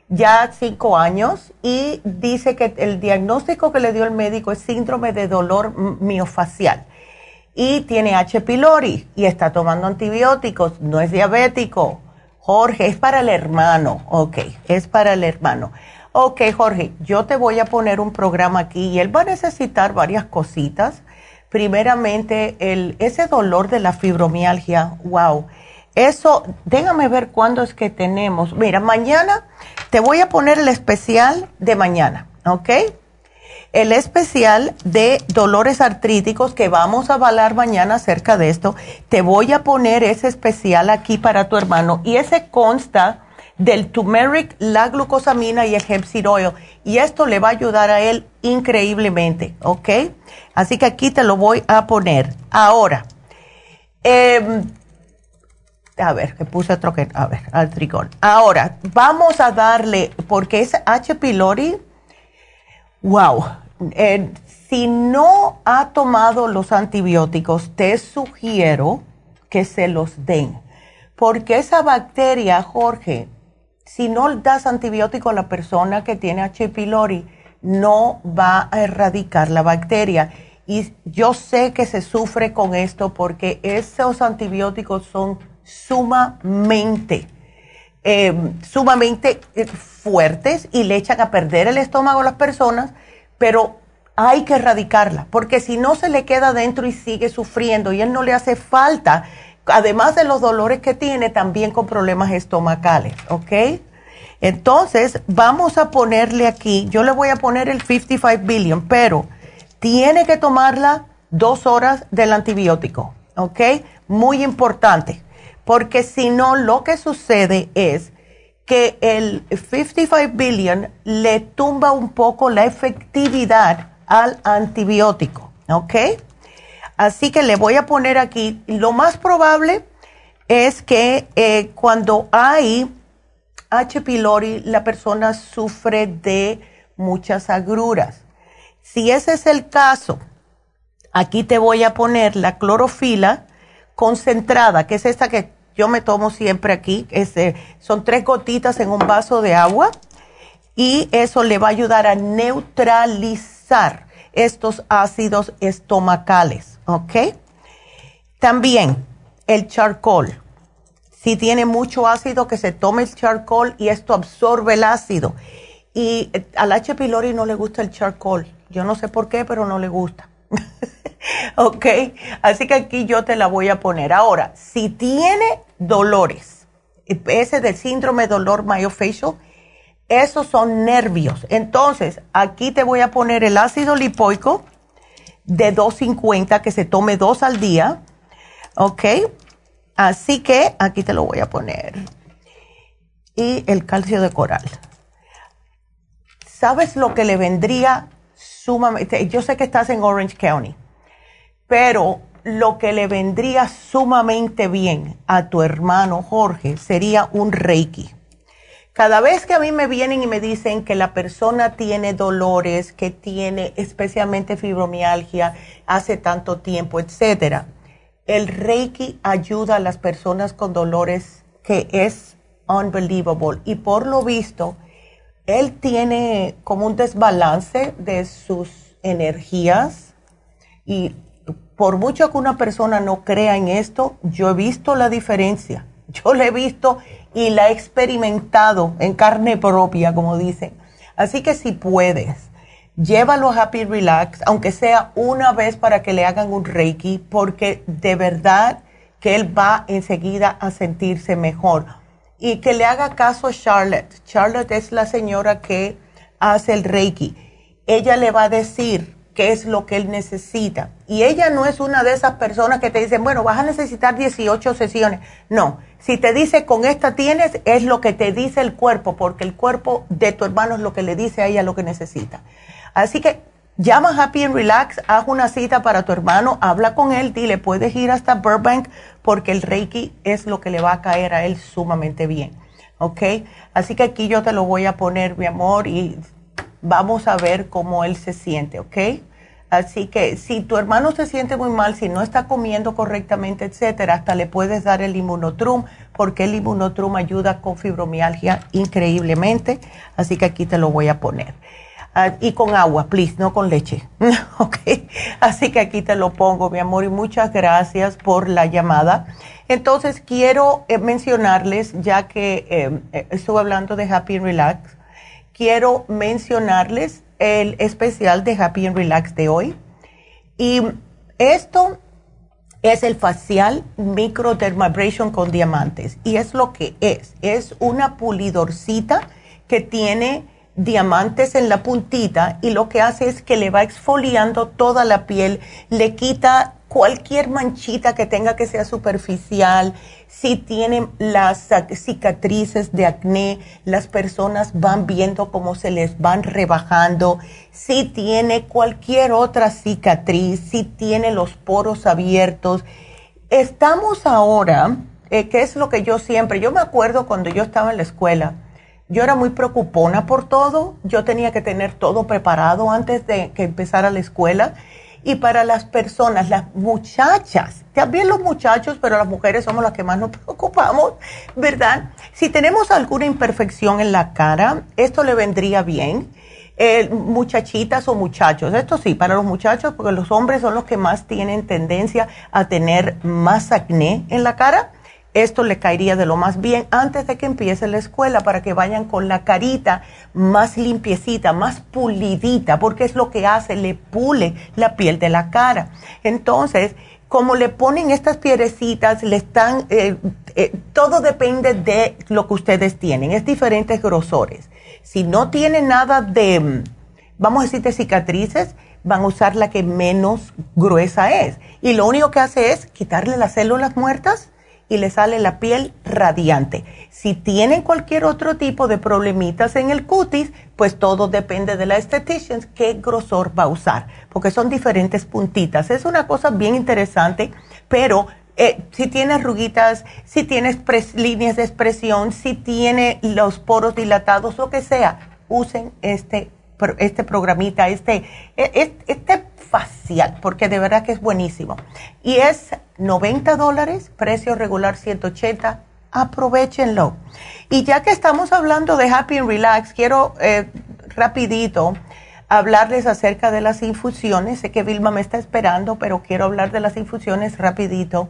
ya cinco años, y dice que el diagnóstico que le dio el médico es síndrome de dolor miofacial. Y tiene H. pylori y está tomando antibióticos, no es diabético. Jorge, es para el hermano, ok, es para el hermano. Ok, Jorge, yo te voy a poner un programa aquí y él va a necesitar varias cositas. Primeramente, el, ese dolor de la fibromialgia, wow. Eso, déjame ver cuándo es que tenemos. Mira, mañana te voy a poner el especial de mañana, ¿ok? El especial de dolores artríticos que vamos a hablar mañana acerca de esto. Te voy a poner ese especial aquí para tu hermano y ese consta del turmeric, la glucosamina y el hemp oil. Y esto le va a ayudar a él increíblemente, ¿ok? Así que aquí te lo voy a poner. Ahora, em, a ver, que puse otro que, a ver, al tricón. Ahora, vamos a darle, porque es H. pylori, wow, si no ha tomado los antibióticos, te sugiero que se los den. Porque esa bacteria, Jorge, si no das antibiótico a la persona que tiene H. pylori, no va a erradicar la bacteria. Y yo sé que se sufre con esto porque esos antibióticos son sumamente, eh, sumamente eh, fuertes y le echan a perder el estómago a las personas, pero hay que erradicarla, porque si no se le queda dentro y sigue sufriendo y él no le hace falta además de los dolores que tiene, también con problemas estomacales, ¿ok? Entonces, vamos a ponerle aquí, yo le voy a poner el 55 billion, pero tiene que tomarla dos horas del antibiótico, ¿ok? Muy importante, porque si no, lo que sucede es que el 55 billion le tumba un poco la efectividad al antibiótico, ¿ok? Así que le voy a poner aquí, lo más probable es que eh, cuando hay H. pylori, la persona sufre de muchas agruras. Si ese es el caso, aquí te voy a poner la clorofila concentrada, que es esta que yo me tomo siempre aquí. Eh, son tres gotitas en un vaso de agua y eso le va a ayudar a neutralizar estos ácidos estomacales. ¿Ok? También el charcoal. Si tiene mucho ácido, que se tome el charcoal y esto absorbe el ácido. Y eh, al H. pylori no le gusta el charcoal. Yo no sé por qué, pero no le gusta. *laughs* ¿Ok? Así que aquí yo te la voy a poner. Ahora, si tiene dolores, ese del síndrome de dolor myofascial, esos son nervios. Entonces, aquí te voy a poner el ácido lipoico de 250, que se tome dos al día. ¿Ok? Así que aquí te lo voy a poner. Y el calcio de coral. ¿Sabes lo que le vendría sumamente? Yo sé que estás en Orange County, pero lo que le vendría sumamente bien a tu hermano Jorge sería un Reiki. Cada vez que a mí me vienen y me dicen que la persona tiene dolores, que tiene especialmente fibromialgia hace tanto tiempo, etcétera, el Reiki ayuda a las personas con dolores que es unbelievable y por lo visto él tiene como un desbalance de sus energías y por mucho que una persona no crea en esto, yo he visto la diferencia. Yo le he visto y la he experimentado en carne propia, como dicen. Así que si puedes, llévalo a Happy Relax, aunque sea una vez para que le hagan un Reiki, porque de verdad que él va enseguida a sentirse mejor. Y que le haga caso a Charlotte. Charlotte es la señora que hace el Reiki. Ella le va a decir qué es lo que él necesita. Y ella no es una de esas personas que te dicen, bueno, vas a necesitar 18 sesiones. No, si te dice con esta tienes, es lo que te dice el cuerpo, porque el cuerpo de tu hermano es lo que le dice a ella lo que necesita. Así que llama Happy and Relax, haz una cita para tu hermano, habla con él, dile, puedes ir hasta Burbank porque el Reiki es lo que le va a caer a él sumamente bien. ¿Ok? Así que aquí yo te lo voy a poner, mi amor, y vamos a ver cómo él se siente, ¿ok? Así que si tu hermano se siente muy mal, si no está comiendo correctamente, etcétera, hasta le puedes dar el inmunotrum, porque el inmunotrum ayuda con fibromialgia increíblemente. Así que aquí te lo voy a poner. Ah, y con agua, please, no con leche. *laughs* ok. Así que aquí te lo pongo, mi amor, y muchas gracias por la llamada. Entonces, quiero eh, mencionarles, ya que eh, eh, estuve hablando de Happy Relax, quiero mencionarles el especial de Happy and Relax de hoy. Y esto es el facial microdermabrasion con diamantes. Y es lo que es. Es una pulidorcita que tiene diamantes en la puntita y lo que hace es que le va exfoliando toda la piel, le quita cualquier manchita que tenga que sea superficial, si tienen las cicatrices de acné, las personas van viendo cómo se les van rebajando, si tiene cualquier otra cicatriz, si tiene los poros abiertos. Estamos ahora, eh, que es lo que yo siempre, yo me acuerdo cuando yo estaba en la escuela, yo era muy preocupona por todo, yo tenía que tener todo preparado antes de que empezara la escuela y para las personas, las muchachas, también los muchachos, pero las mujeres somos las que más nos *laughs* preocupamos, ¿verdad? Si tenemos alguna imperfección en la cara, esto le vendría bien. Eh, muchachitas o muchachos, esto sí, para los muchachos, porque los hombres son los que más tienen tendencia a tener más acné en la cara esto le caería de lo más bien antes de que empiece la escuela para que vayan con la carita más limpiecita, más pulidita, porque es lo que hace, le pule la piel de la cara. Entonces, como le ponen estas piedrecitas, le están, eh, eh, todo depende de lo que ustedes tienen, es diferentes grosores. Si no tiene nada de, vamos a decir, de cicatrices, van a usar la que menos gruesa es. Y lo único que hace es quitarle las células muertas y le sale la piel radiante. Si tienen cualquier otro tipo de problemitas en el cutis, pues todo depende de la esthetician qué grosor va a usar, porque son diferentes puntitas. Es una cosa bien interesante, pero eh, si tiene arruguitas, si tiene líneas de expresión, si tiene los poros dilatados, lo que sea, usen este, este programita, este, e, este porque de verdad que es buenísimo. Y es 90 dólares, precio regular 180, aprovechenlo. Y ya que estamos hablando de Happy and Relax, quiero eh, rapidito hablarles acerca de las infusiones. Sé que Vilma me está esperando, pero quiero hablar de las infusiones rapidito.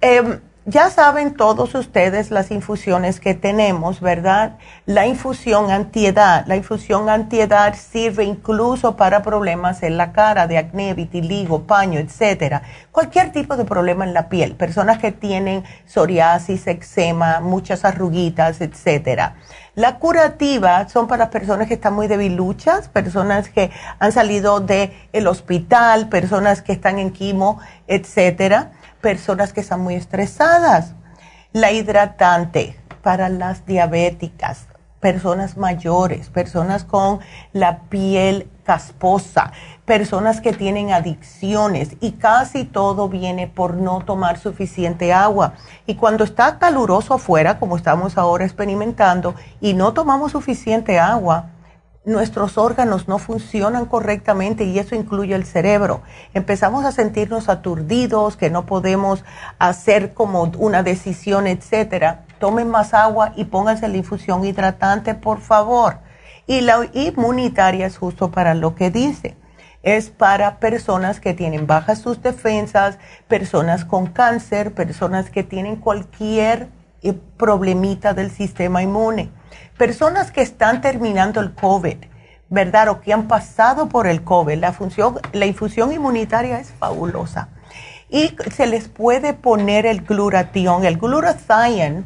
Em, ya saben todos ustedes las infusiones que tenemos, ¿verdad? La infusión antiedad. La infusión antiedad sirve incluso para problemas en la cara, de acné, vitiligo, paño, etcétera. Cualquier tipo de problema en la piel. Personas que tienen psoriasis, eczema, muchas arruguitas, etcétera. La curativa son para personas que están muy debiluchas, personas que han salido del el hospital, personas que están en quimo, etcétera personas que están muy estresadas. La hidratante para las diabéticas, personas mayores, personas con la piel casposa, personas que tienen adicciones y casi todo viene por no tomar suficiente agua. Y cuando está caluroso afuera, como estamos ahora experimentando, y no tomamos suficiente agua, nuestros órganos no funcionan correctamente y eso incluye el cerebro. Empezamos a sentirnos aturdidos, que no podemos hacer como una decisión, etcétera. Tomen más agua y pónganse la infusión hidratante, por favor. Y la inmunitaria es justo para lo que dice. Es para personas que tienen bajas sus defensas, personas con cáncer, personas que tienen cualquier eh, problemita del sistema inmune personas que están terminando el COVID, ¿verdad? O que han pasado por el COVID, la, función, la infusión inmunitaria es fabulosa. Y se les puede poner el gluratión, el glutathione,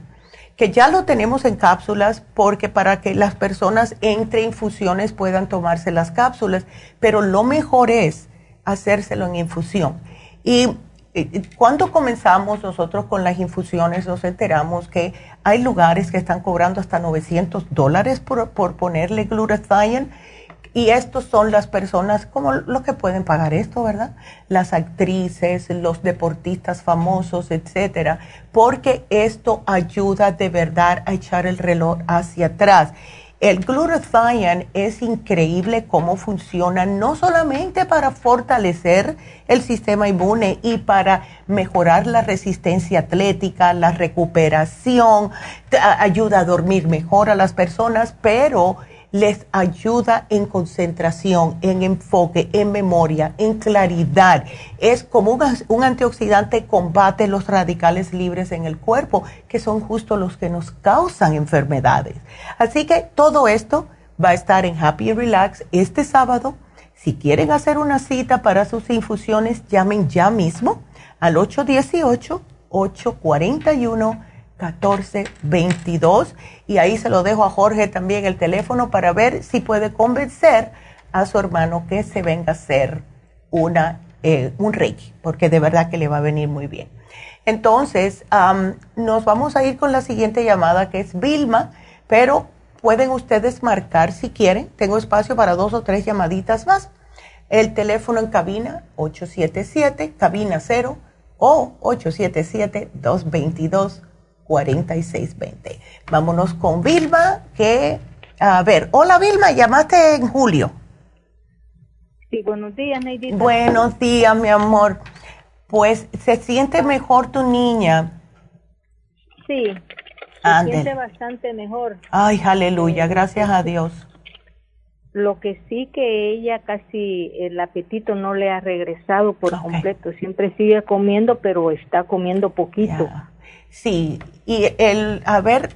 que ya lo tenemos en cápsulas porque para que las personas entre infusiones puedan tomarse las cápsulas, pero lo mejor es hacérselo en infusión. Y cuando comenzamos nosotros con las infusiones, nos enteramos que hay lugares que están cobrando hasta 900 dólares por, ponerle glutathione. Y estos son las personas como los que pueden pagar esto, ¿verdad? Las actrices, los deportistas famosos, etcétera, porque esto ayuda de verdad a echar el reloj hacia atrás. El glutathione es increíble cómo funciona, no solamente para fortalecer el sistema inmune y para mejorar la resistencia atlética, la recuperación, ayuda a dormir mejor a las personas, pero les ayuda en concentración, en enfoque, en memoria, en claridad. Es como un, antioxidante combate los radicales libres en el cuerpo, que son justo los que nos causan enfermedades. Así que todo esto va a estar en Happy Relax este sábado. Si quieren hacer una cita para sus infusiones, llamen ya mismo al 818 841 1422 y ahí se lo dejo a Jorge también el teléfono para ver si puede convencer a su hermano que se venga a hacer una, eh, un reiki, porque de verdad que le va a venir muy bien. Entonces, nos vamos a ir con la siguiente llamada que es Vilma, pero pueden ustedes marcar si quieren. Tengo espacio para dos o tres llamaditas más. El teléfono en cabina 877, cabina 0 o 877 222 4620. Vámonos con Vilma, que, a ver, hola Vilma, llamaste en julio. Sí, buenos días, Neidita. Buenos días, mi amor. Pues, ¿se siente mejor tu niña? Sí, se siente bastante mejor. Ay, aleluya, gracias a Dios. Lo que sí que ella casi el apetito no le ha regresado por completo. Siempre sigue comiendo, pero está comiendo poquito. Sí, y el, a ver,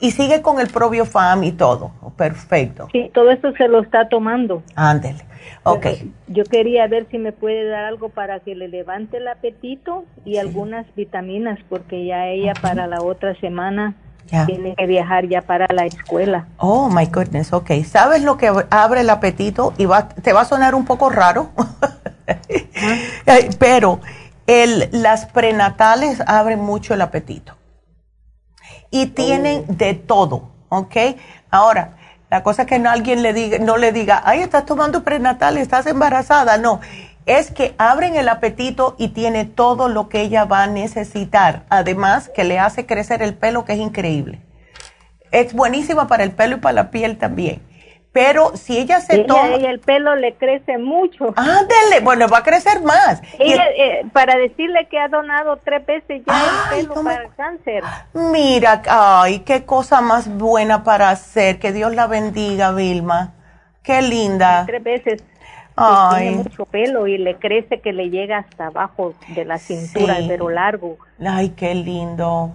y sigue con el fam y todo. Perfecto. Sí, todo eso se lo está tomando. Ándele. Ok. yo quería ver si me puede dar algo para que le levante el apetito y algunas vitaminas, porque ya ella para la otra semana tiene que viajar ya para la escuela. Oh, my goodness, ok. ¿Sabes lo que abre el apetito? Y va, te va a sonar un poco raro, *laughs* pero el, las prenatales abren mucho el apetito. Y tienen oh. de todo, ¿ok? Ahora, la cosa es que no, alguien le diga, no le diga, ay, estás tomando prenatal, estás embarazada. No, es que abren el apetito y tiene todo lo que ella va a necesitar. Además, que le hace crecer el pelo, que es increíble. Es buenísima para el pelo y para la piel también. Pero si ella se toma... Y el pelo le crece mucho. Ándele, bueno, va a crecer más. Eh, para decirle que ha donado tres veces ya el pelo para el cáncer. Mira, ay, qué cosa más buena para hacer. Que Dios la bendiga, Vilma. Qué linda. Tres veces. Ay. Tiene mucho pelo y le crece que le llega hasta abajo de la cintura, pero largo. Ay, qué lindo.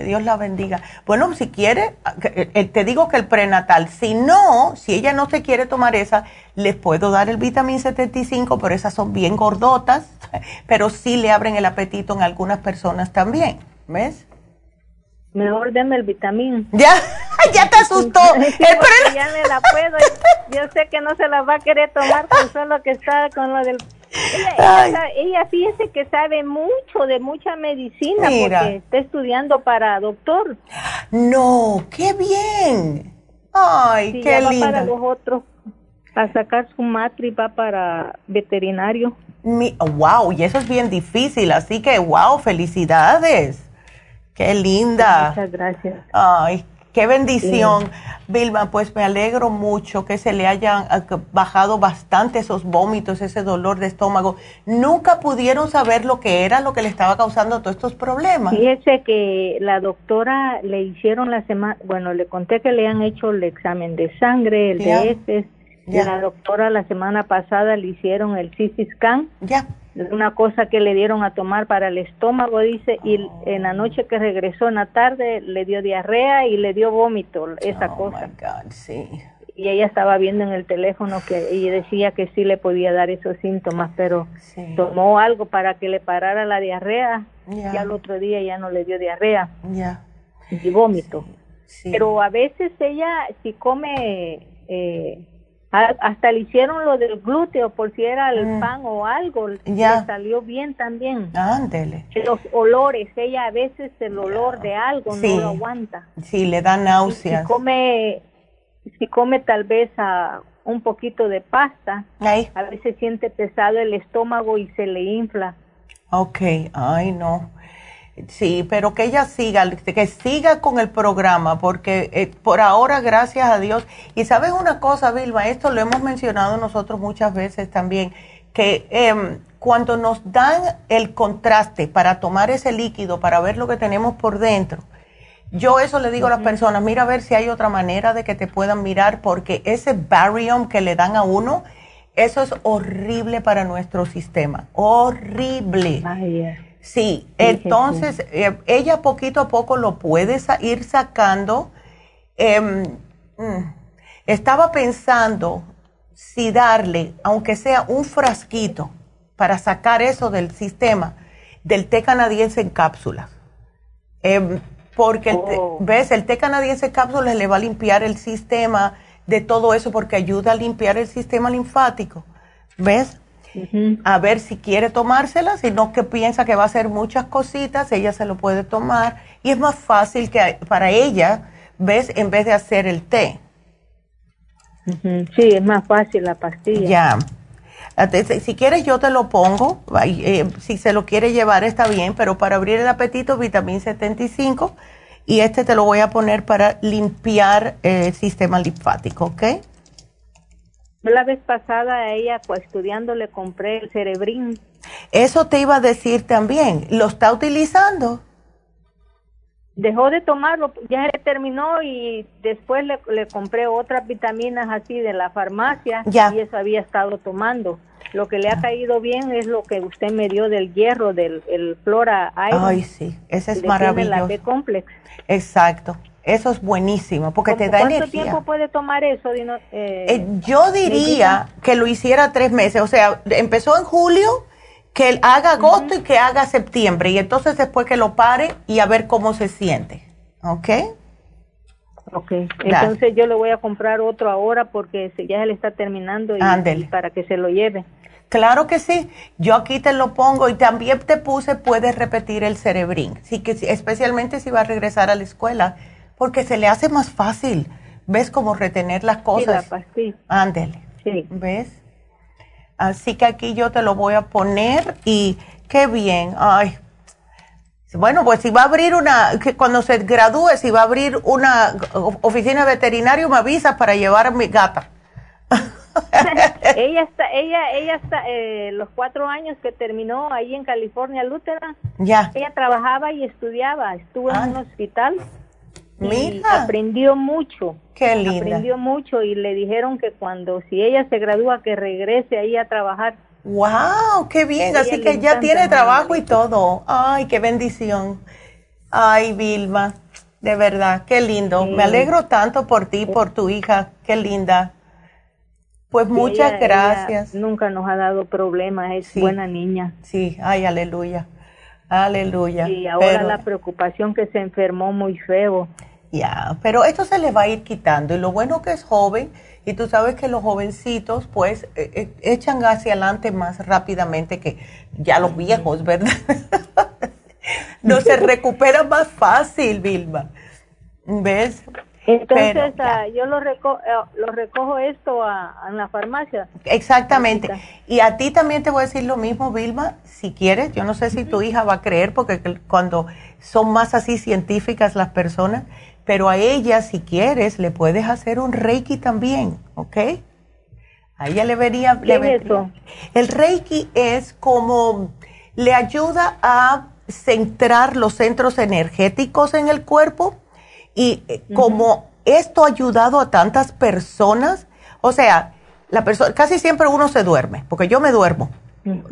Que Dios la bendiga. Bueno, si quiere, eh, eh, te digo que el prenatal, si no, si ella no se quiere tomar esa, les puedo dar el vitamín 75, pero esas son bien gordotas, *laughs* pero sí le abren el apetito en algunas personas también, ¿ves? Mejor denme el vitamín. *laughs* Ya, ya te asustó. *laughs* ya me la puedo. Yo sé que no se la va a querer tomar con solo que está con lo del ella, ella, fíjese que sabe mucho de mucha medicina porque está estudiando para doctor. No, qué bien. Ay, qué lindo. para los otros, a sacar su matri va para veterinario. Mi, wow, y eso es bien difícil, así que wow, felicidades. Qué linda. Muchas gracias. Ay, Qué bendición, Vilma, pues me alegro mucho que se le hayan ah, bajado bastante esos vómitos, ese dolor de estómago. Nunca pudieron saber lo que era lo que le estaba causando todos estos problemas. Fíjese que la doctora le hicieron la semana, bueno, le conté que le han hecho el examen de sangre, el de heces. La doctora la semana pasada le hicieron el CT scan. Ya. Una cosa que le dieron a tomar para el estómago, dice, y en la noche que regresó en la tarde le dio diarrea y le dio vómito, esa oh, cosa. sí. Y ella estaba viendo en el teléfono que ella decía que sí le podía dar esos síntomas, pero tomó algo para que le parara la diarrea y al otro día ya no le dio diarrea. Y vómito. Pero a veces ella si come eh, hasta le hicieron lo del glúteo por si era el mm. pan o algo, ya. le salió bien también. Ándele. Los olores, ella a veces el olor de algo no lo aguanta. Sí, le da náuseas. Si come, si come tal vez a un poquito de pasta, a veces siente pesado el estómago y se le infla. Ok, ay no. Sí, pero que ella siga, que siga con el programa, porque eh, por ahora, gracias a Dios, y sabes una cosa, Vilma, esto lo hemos mencionado nosotros muchas veces también, que em, cuando nos dan el contraste para tomar ese líquido, para ver lo que tenemos por dentro, yo eso le digo a las personas, mira a ver si hay otra manera de que te puedan mirar, porque ese barium que le dan a uno, eso es horrible para nuestro sistema, horrible. Sí, entonces eh, ella poquito a poco lo puede ir sacando. Em, mm, estaba pensando si darle, aunque sea un frasquito, para sacar eso del sistema, del té canadiense en cápsulas. Em, porque, oh. ¿ves? El té canadiense en cápsulas le va a limpiar el sistema de todo eso porque ayuda a limpiar el sistema linfático. ¿Ves? A ver si quiere tomársela, si no que piensa que va a hacer muchas cositas, ella se lo puede tomar y es más fácil que para ella, ¿ves? En vez de hacer el té. Sí, es más fácil la pastilla. Ya. Si quieres yo te lo pongo, eh, si se lo quiere llevar está bien, pero para abrir el apetito, vitamina 75 y este te lo voy a poner para limpiar el sistema linfático, ¿ok? La vez pasada a ella, pues estudiando, le compré el cerebrín. Eso te iba a decir también, ¿lo está utilizando? dejó de tomarlo, ya se terminó y después le, le, compré otras vitaminas así de la farmacia y eso había estado tomando. Lo que le ha caído bien es lo que usted me dio del hierro, del el Flora Iron. Ay, sí, ese es maravilloso. La B-Complex. Exacto. Eso es buenísimo porque te da energía. ¿Cuánto tiempo puede tomar eso? Eh, eh, yo diría que lo hiciera tres meses. O sea, empezó en julio que haga agosto y que haga septiembre y entonces después que lo pare y a ver cómo se siente. ¿Ok? Ok, entonces yo le voy a comprar otro ahora porque ya se le está terminando y, para que se lo lleve. Claro que sí, yo aquí te lo pongo y también te puse, puedes repetir el cerebrín, sí que especialmente si va a regresar a la escuela, porque se le hace más fácil, ¿ves cómo retener las cosas? Sí, Ándele, sí. ¿ves? Así que aquí yo te lo voy a poner y qué bien. Ay. Bueno, pues si va a abrir una, que cuando se gradúe, si va a abrir una oficina veterinaria, me avisas para llevar a mi gata. *laughs* ella está, ella, ella está, eh, los cuatro años que terminó ahí en California, Lutheran, ya. ella trabajaba y estudiaba, estuvo en un hospital Mira. aprendió mucho. Qué linda. Aprendió mucho y le dijeron que cuando, si ella se gradúa, que regrese ahí a trabajar. ¡Wow! ¡Qué bien! Así que ya tiene trabajo y todo. ¡Ay, qué bendición! ¡Ay, Vilma! De verdad, qué lindo. Me alegro tanto por ti, por tu hija. ¡Qué linda! Pues muchas gracias. nunca nos ha dado problemas, es buena niña. Sí, ay, aleluya. Aleluya. Y ahora la preocupación que se enfermó muy feo. Ya, pero esto se le va a ir quitando y lo bueno que es joven y tú sabes que los jovencitos pues e, e, echan hacia adelante más rápidamente que ya los viejos, ¿verdad? *laughs* no se recupera más fácil, Vilma. ¿Ves? Entonces ah, yo lo, reco eh, lo recojo esto a, en la farmacia. Exactamente. Y a ti también te voy a decir lo mismo, Vilma, si quieres. Yo no sé si tu hija va a creer porque cuando son más así científicas las personas, pero a ella, si quieres, le puedes hacer un reiki también, ¿ok? A ella le vería... le El reiki es como le ayuda a centrar los centros energéticos en el cuerpo y eh, como esto ha ayudado a tantas personas, o sea, la persona, casi siempre uno se duerme, porque yo me duermo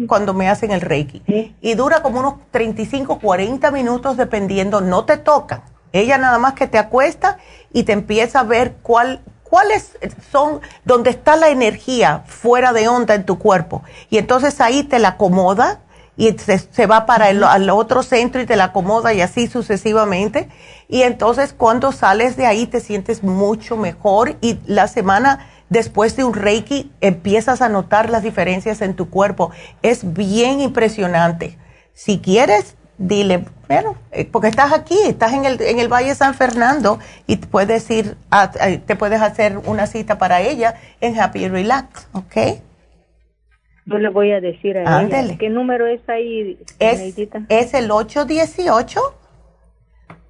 cuando me hacen el reiki. Y dura como unos 35, 40 minutos dependiendo, no te tocan ella nada más que te acuesta y te empieza a ver cuál, cuáles son, donde está la energía fuera de onda en tu cuerpo. Y entonces ahí te la acomoda y se, va para el al otro centro y te la acomoda y así sucesivamente. Y entonces cuando sales de ahí te sientes mucho mejor y la semana después de un reiki empiezas a notar las diferencias en tu cuerpo. Es bien impresionante. Si quieres, dile, bueno, eh, porque estás aquí, estás en el, en el Valle San Fernando y puedes ir, a, te puedes hacer una cita para ella en Happy Relax, ¿ok? Yo le voy a decir a ella. ¿Qué número es ahí, es, es el 818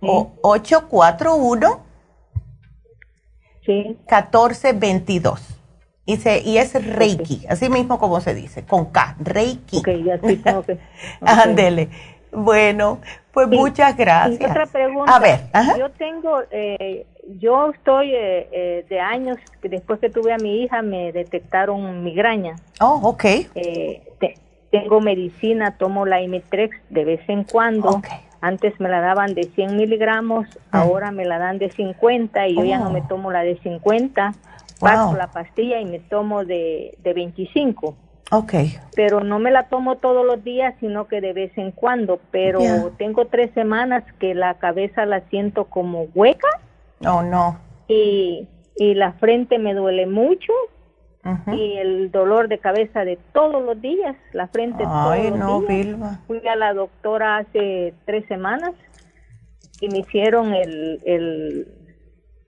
o 841 sí. 1422. Y, se, y es Reiki, así mismo como se dice, con K, Reiki. Ok, ya sí *laughs* que. Ándele. Bueno, pues muchas gracias. otra pregunta. A ver, yo tengo, eh, yo estoy eh, eh, de años, después que tuve a mi hija me detectaron migraña. Oh, ok. tengo medicina, tomo la Imitrex de vez en cuando. Antes me la daban de 100 miligramos, ah. ahora me la dan de 50 y yo ya no me oh. tomo la de 50 paso la pastilla y me tomo de, de 25. Ok. Pero no me la tomo todos los días, sino que de vez en cuando. Pero tengo tres semanas que la cabeza la siento como hueca. Oh, no. Y, y la frente me duele mucho. Y el dolor de cabeza de todos los días, la frente Ay, todos no, los días. Fui a la doctora hace tres semanas y me hicieron el, el,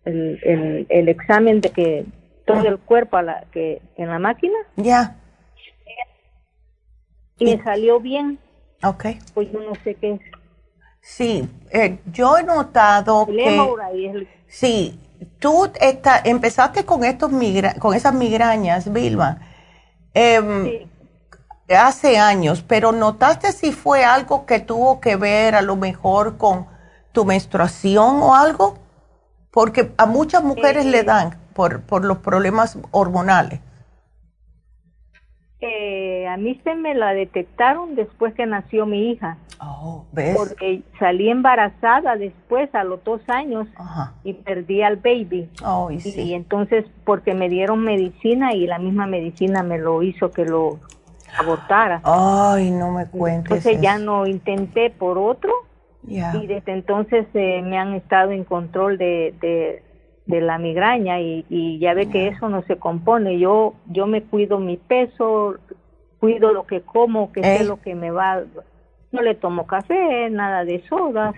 el, el examen de que todo el cuerpo a la que en la máquina. Ya. Y me salió bien. Ok. Pues yo no sé qué es. Sí, eh, yo he notado que... Sí, tú está, empezaste con, estos migra con esas migrañas, Vilma, em, hace años, pero ¿notaste si fue algo que tuvo que ver a lo mejor con tu menstruación o algo? Porque a muchas mujeres le eh, dan por, por los problemas hormonales? Eh, a mí se me la detectaron después que nació mi hija. Oh, ¿ves? Porque salí embarazada después, a los dos años, y perdí al baby. Oh, y, sí. y, entonces, porque me dieron medicina y la misma medicina me lo hizo que lo abortara. Ay, no me cuentes. Entonces ya no intenté por otro. Y desde entonces eh, me han estado en control de, de de la migraña y, ya ve que eso no se compone. Yo yo me cuido mi peso, cuido lo que como, que sé lo que me va. No le tomo café, nada de sodas,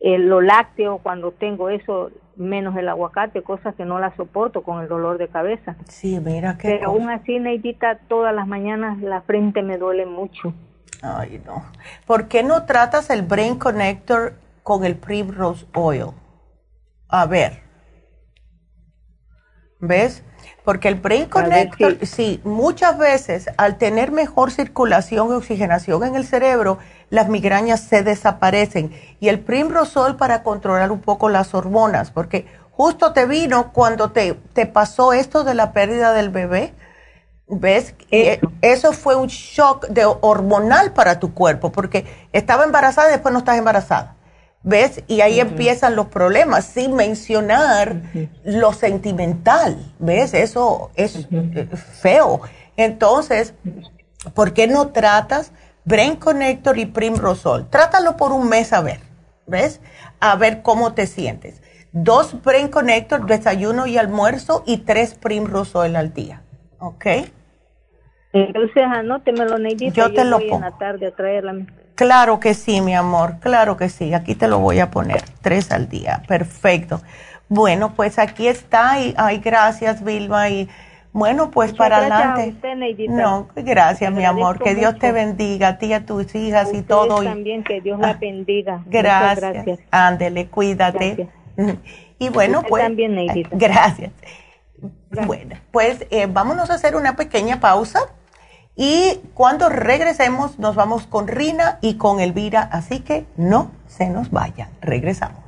eh, lo lácteo cuando tengo eso, menos el aguacate, cosas que no la soporto con el dolor de cabeza. Sí, mira que. Pero aún así, Neidita, todas las mañanas la frente me duele mucho. Ay, no. ¿Por qué no tratas el Brain Connector con el Primrose Oil? A ver. ¿Ves? Porque el Brain Connector, sí, muchas veces al tener mejor circulación y oxigenación en el cerebro, las migrañas se desaparecen. Y el Primrosol para controlar un poco las hormonas, porque justo te vino cuando te, te pasó esto de la pérdida del bebé. ¿Ves? Eso. eso fue un shock de hormonal para tu cuerpo, porque estaba embarazada y después no estás embarazada. ¿Ves? Y ahí empiezan los problemas, sin mencionar lo sentimental, ¿ves? Eso es eh, feo. Entonces, ¿por qué no tratas Brain Connector y Primrosol? Trátalo por un mes a ver, ¿ves? A ver cómo te sientes. Dos Brain Connector, desayuno y almuerzo, y tres Primrosol al día, ¿ok? Entonces, anótemelo, Neidita. Yo te lo pongo. en la tarde a traerla. Claro que sí, mi amor, claro que sí. Aquí te lo voy a poner, tres al día. Perfecto. Bueno, pues aquí está. Y, ay, gracias, Vilma. Y bueno, pues para adelante. no, gracias, mi amor. Que Dios te bendiga, a ti a tus hijas y todo. también, que Dios la ah, bendiga. Gracias. gracias. Ándele, cuídate. *laughs* Y bueno, pues. También, gracias. Bueno, pues eh, vámonos a hacer una pequeña pausa y cuando regresemos nos vamos con Rina y con Elvira, así que no se nos vaya. Regresamos.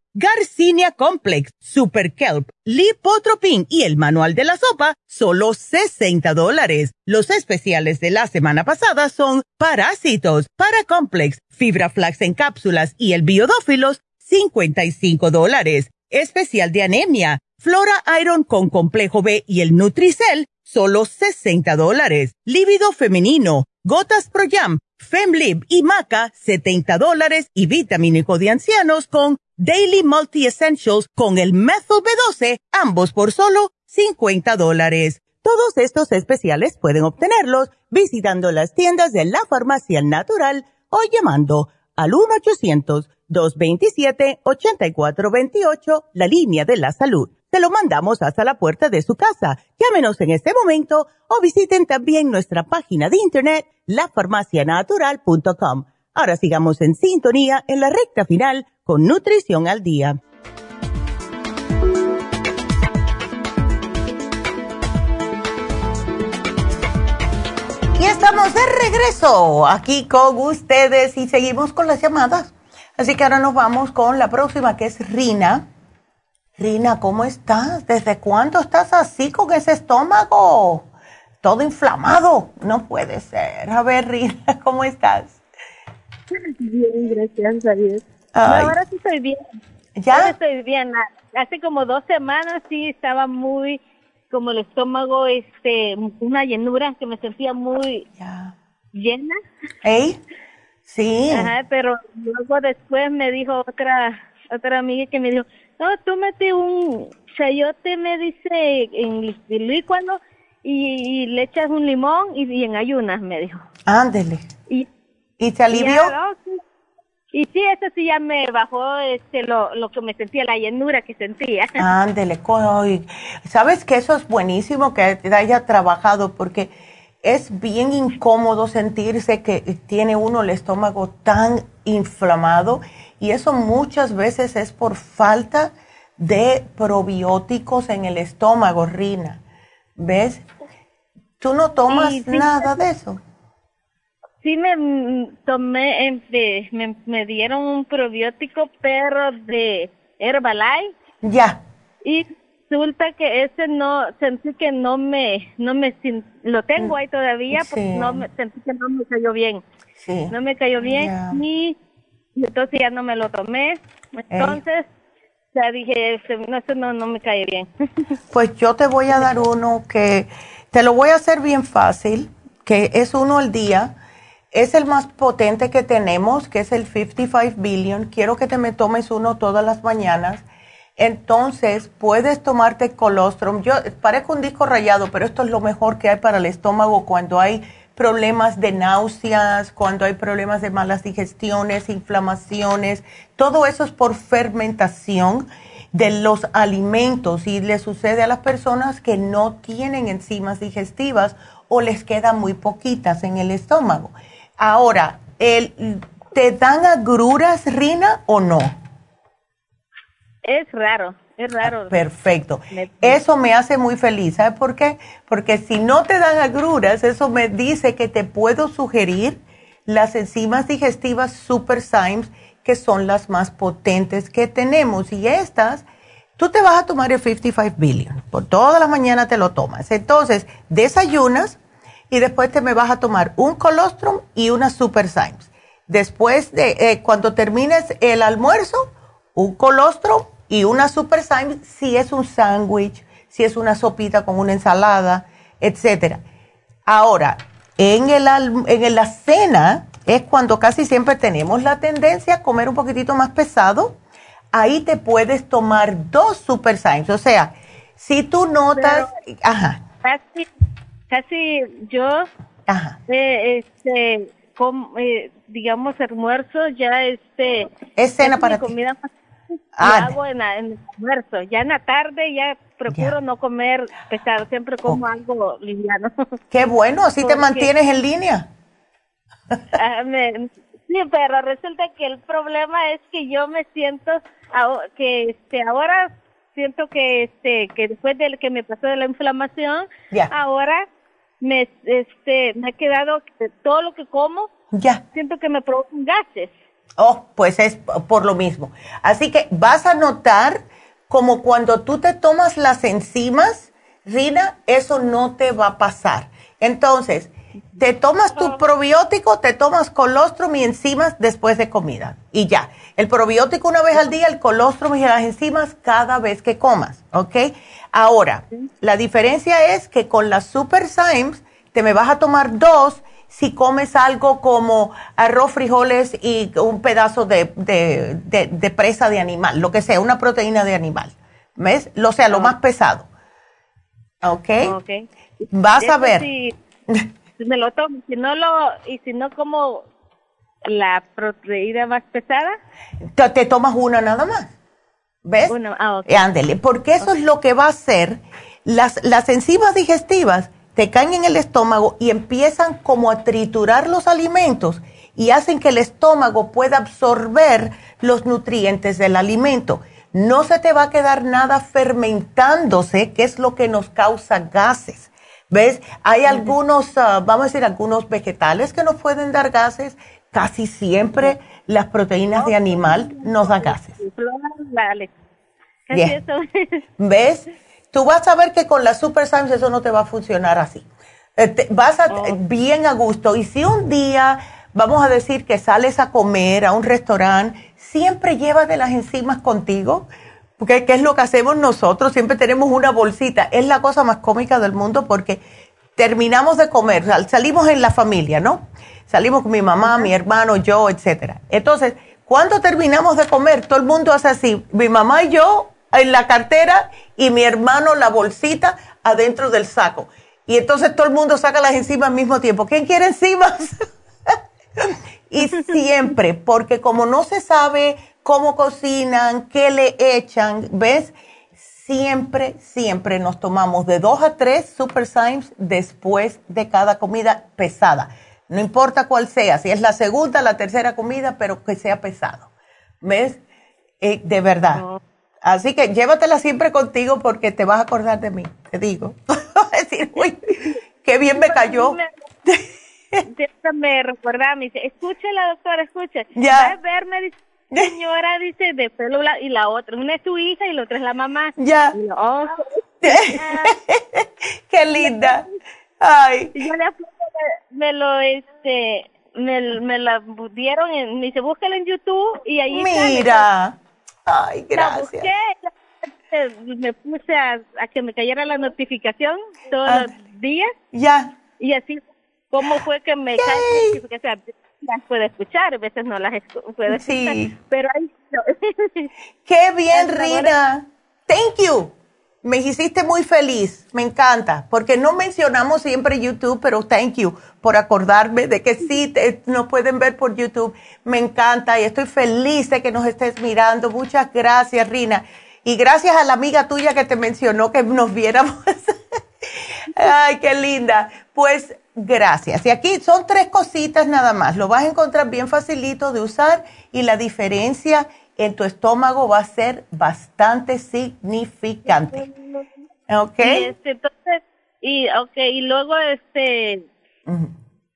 Garcinia Complex, Super Kelp, Lipotropin y el manual de la sopa, solo 60 dólares. Los especiales de la semana pasada son Parásitos, Paracomplex, Fibra Flax en cápsulas y el Biodófilos, 55 dólares. Especial de anemia, Flora Iron con complejo B y el Nutricel, solo 60 dólares. Líbido femenino, gotas Pro Jam, Femlib y Maca, 70 dólares. Y vitamínico de ancianos con Daily Multi Essentials con el Methyl B12, ambos por solo 50 dólares. Todos estos especiales pueden obtenerlos visitando las tiendas de la farmacia natural o llamando al 1-800-227-8428, la línea de la salud te lo mandamos hasta la puerta de su casa. Llámenos en este momento o visiten también nuestra página de internet lafarmacianatural.com. Ahora sigamos en sintonía en la recta final con Nutrición al Día. Y estamos de regreso aquí con ustedes y seguimos con las llamadas. Así que ahora nos vamos con la próxima que es Rina Rina, ¿cómo estás? ¿Desde cuándo estás así con ese estómago? Todo inflamado. No puede ser. A ver, Rina, *laughs* ¿cómo estás? Bien, gracias a Dios. ahora sí estoy bien. ¿Ya? Ahora estoy bien. Hace como dos semanas sí estaba muy, como el estómago, este, una llenura que me sentía muy llena. ¿Eh? Sí. Ajá, pero luego después me dijo otra, otra amiga que me dijo, no, tú mete un chayote, me dice, en el licuado y, le echas un limón y, en ayunas, me dijo. Ándele. Y, ¿Y se alivió? Y sí, eso sí ya me bajó este, lo, lo que me sentía, la llenura que sentía. *laughs* Ándele, sabes que eso es buenísimo que haya trabajado porque es bien incómodo sentirse que tiene uno el estómago tan inflamado y eso muchas veces es por falta de probióticos en el estómago, Rina. ¿Ves? ¿Tú no tomas nada de eso? Sí, me tomé, me, me dieron un probiótico, pero de Herbalife. Ya. Y resulta que ese no, sentí que no me, no me, lo tengo ahí todavía, porque no me, sentí que no me cayó bien. Sí. No me cayó bien y entonces ya no me lo tomé. Entonces, ya dije, este, no, eso no, no me cae bien. *laughs* pues yo te voy a dar uno que te lo voy a hacer bien fácil, que es uno al día. Es el más potente que tenemos, que es el 55 billion. Quiero que te me tomes uno todas las mañanas. Entonces, puedes tomarte colostrum. Yo parezco un disco rayado, pero esto es lo mejor que hay para el estómago cuando hay problemas de náuseas, cuando hay problemas de malas digestiones, inflamaciones, todo eso es por fermentación de los alimentos y le sucede a las personas que no tienen enzimas digestivas o les quedan muy poquitas en el estómago. Ahora, ¿te dan agruras, Rina, o no? Es raro. Es raro. Perfecto. Eso me hace muy feliz. ¿Sabes por qué? Porque si no te dan agruras, eso me dice que te puedo sugerir las enzimas digestivas Super Symes, que son las más potentes que tenemos. Y estas, tú te vas a tomar el 55 billion. Por toda la mañana te lo tomas. Entonces, desayunas y después te me vas a tomar un colostrum y una Super Symes. Después de, eh, cuando termines el almuerzo, un colostrum Y una Super Symes si es un sándwich, si es una sopita con una ensalada, etcétera. Ahora, en, el, en la cena es cuando casi siempre tenemos la tendencia a comer un poquitito más pesado. Ahí te puedes tomar dos Super Symes. O sea, si tú notas... ajá. Casi, casi yo... Ajá. Eh, este, eh, digamos, almuerzo ya este... Es cena para comida más ah, hago en, el almuerzo. Ya en la tarde ya procuro no comer pesado, siempre como algo liviano. Qué bueno, así te mantienes en línea. Ah, sí, pero resulta que el problema es que yo me siento que este ahora siento que este que después de que me pasó de la inflamación, ahora me este me ha quedado todo lo que como ya siento que me provocan gases. Oh, pues es por lo mismo. Así que vas a notar como cuando tú te tomas las enzimas, Rina, eso no te va a pasar. Entonces, te tomas tu probiótico, te tomas colostrum y enzimas después de comida. Y ya. El probiótico una vez al día, el colostrum y las enzimas cada vez que comas. ¿Ok? Ahora, la diferencia es que con las Super Symes te me vas a tomar dos si comes algo como arroz, frijoles y un pedazo de, de, presa de animal, lo que sea, una proteína de animal. ¿Ves? Lo sea, lo ah. más pesado. ¿Ok? okay. Vas a ver. *laughs* Si, me lo tomo, si no lo, y si no como la proteína más pesada. Te, tomas una nada más. ¿Ves? Una, ah, ok. Ándele, porque eso es lo que va a hacer. Las, las enzimas digestivas te caen en el estómago y empiezan como a triturar los alimentos y hacen que el estómago pueda absorber los nutrientes del alimento. No se te va a quedar nada fermentándose, que es lo que nos causa gases. ¿Ves? Hay algunos, ah, vamos a decir, algunos vegetales que nos pueden dar gases. Casi siempre las proteínas de animal nos dan gases. *laughs* ¿Ves? Tú vas a ver que con la Super Science eso no te va a funcionar así. Eh, vas a, oh. bien a gusto. Y si un día, vamos a decir que sales a comer a un restaurante, siempre llevas de las enzimas contigo. Porque, ¿qué es lo que hacemos nosotros? Siempre tenemos una bolsita. Es la cosa más cómica del mundo porque terminamos de comer, salimos en la familia, ¿no? Salimos con mi mamá, mi hermano, yo, etcétera. Entonces, cuando terminamos de comer, todo el mundo hace así, mi mamá y yo en la cartera y mi hermano la bolsita adentro del saco. Y entonces todo el mundo saca las enzimas al mismo tiempo. ¿Quién quiere enzimas? *laughs* y siempre, porque como no se sabe cómo cocinan, qué le echan, ¿ves? Siempre, siempre nos tomamos de dos a tres Super Symes después de cada comida pesada. No importa cuál sea, si es la segunda, la tercera comida, pero que sea pesado. ¿Ves? Eh, de verdad. Así que llévatela siempre contigo porque te vas a acordar de mí, te digo. *laughs* decir, uy, qué bien me cayó. me recuerda, me dice, escúchela, doctora, escuche. Ya. a verme, dice, señora, dice, de pelo y la otra. Una es tu hija y la otra es la mamá. Ya. Oh, *laughs* qué linda. Ay. Yo le me lo, este, me, me la dieron, en, me dice, búscala en YouTube y ahí Mira. Ay, gracias. me puse a, que me cayera la notificación todos ah, los días. Ya. Y así, ¿cómo fue que me cae la notificación? las puedo escuchar, a veces no las puedo escuchar, sí. pero ahí *laughs* Qué bien, Rina. Thank you. Me hiciste muy feliz, me encanta, porque no mencionamos siempre YouTube, pero thank you por acordarme de que sí nos pueden ver por YouTube. Me encanta y estoy feliz de que nos estés mirando. Muchas gracias, Rina. Y gracias a la amiga tuya que te mencionó que nos viéramos. *laughs* Ay, qué linda. Pues gracias. Y aquí son tres cositas nada más. Lo vas a encontrar bien facilito de usar y la diferencia en tu estómago va a ser bastante significante. ¿Ok? Y este, entonces, y, okay, y luego, este,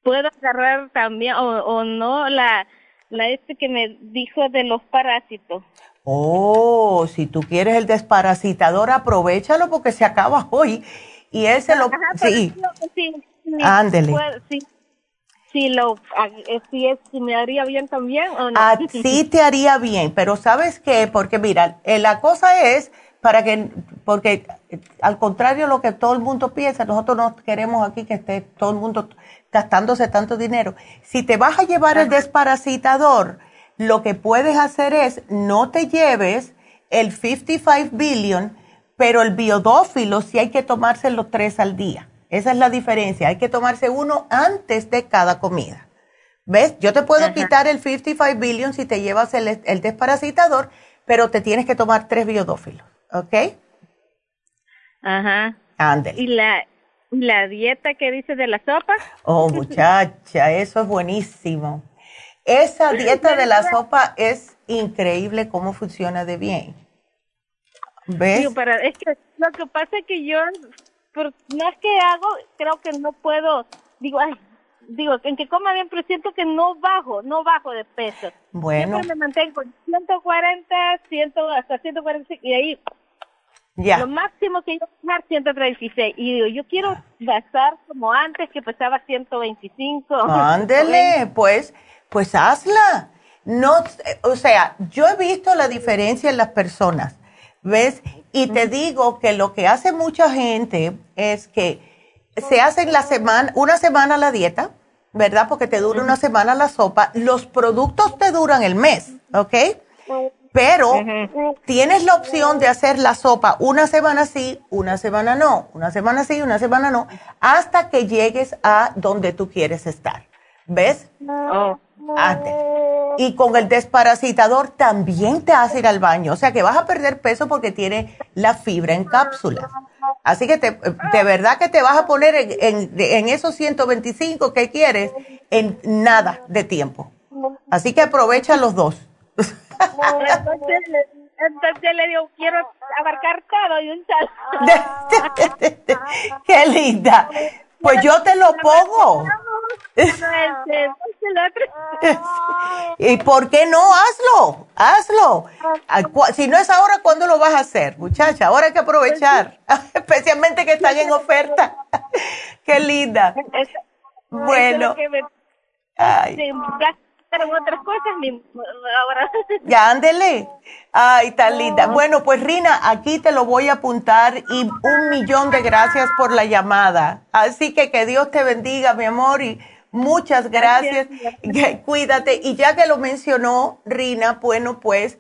puedo agarrar también, o, o no, la, la este que me dijo de los parásitos. Oh, si tú quieres el desparasitador, aprovechalo porque se acaba hoy. Y ese lo... sí. sí, Ándele. Sí, si lo eh, si, es, si me haría bien también o no. Sí *laughs* te haría bien, pero ¿sabes qué? Porque mira, eh, la cosa es para que, porque eh, al contrario de lo que todo el mundo piensa, nosotros no queremos aquí que esté todo el mundo gastándose tanto dinero. Si te vas a llevar el desparasitador, lo que puedes hacer es no te lleves el 55 billion, pero el biodófilo sí hay que tomarse los tres al día. Esa es la diferencia. Hay que tomarse uno antes de cada comida. ¿Ves? Yo te puedo quitar el 55 billion si te llevas el, el desparasitador, pero te tienes que tomar tres biodófilos. ¿Ok? Ajá. Ándale. ¿Y la, la dieta que dice de la sopa? Oh, muchacha, eso es buenísimo. Esa *laughs* dieta de la sopa es increíble cómo funciona de bien. ¿Ves? es que lo que pasa es que yo, por más que hago, creo que no puedo, digo, ay, digo, en que coma bien, pero siento que no bajo, no bajo de peso. Bueno. Siempre me mantengo en 140, 100, hasta 145, y ahí ya. Lo máximo que yo puedo 136. Y digo, yo quiero gastar como antes que pesaba 125. *laughs* Ándele, *laughs* pues, pues hazla. No, o sea, yo he visto la diferencia en las personas, ¿ves? Y te digo que lo que hace mucha gente es que se hacen la semana, una semana la dieta, ¿verdad? Porque te dura una semana la sopa. Los productos te duran el mes, ¿ok? Pero tienes la opción de hacer la sopa una semana sí, una semana no, una semana sí, una semana no, hasta que llegues a donde tú quieres estar. ¿Ves? Oh. Y con el desparasitador también te hace ir al baño. O sea que vas a perder peso porque tiene la fibra en cápsulas. Así que te, de verdad que te vas a poner en, en esos 125 que quieres en nada de tiempo. Así que aprovecha los dos. entonces, entonces le digo, quiero abarcar todo y un *laughs* Qué linda. Pues yo te lo pongo. *laughs* ¿Y por qué no? Hazlo, hazlo. Si no es ahora, ¿cuándo lo vas a hacer, muchacha? Ahora hay que aprovechar, *laughs* especialmente que están en oferta. *laughs* Qué linda. Bueno. Ay otras cosas, ahora. Ya, ándele. Ay, tan linda. Bueno, pues Rina, aquí te lo voy a apuntar y un millón de gracias por la llamada. Así que que Dios te bendiga, mi amor, y muchas gracias. Cuídate. Y ya que lo mencionó Rina, bueno, pues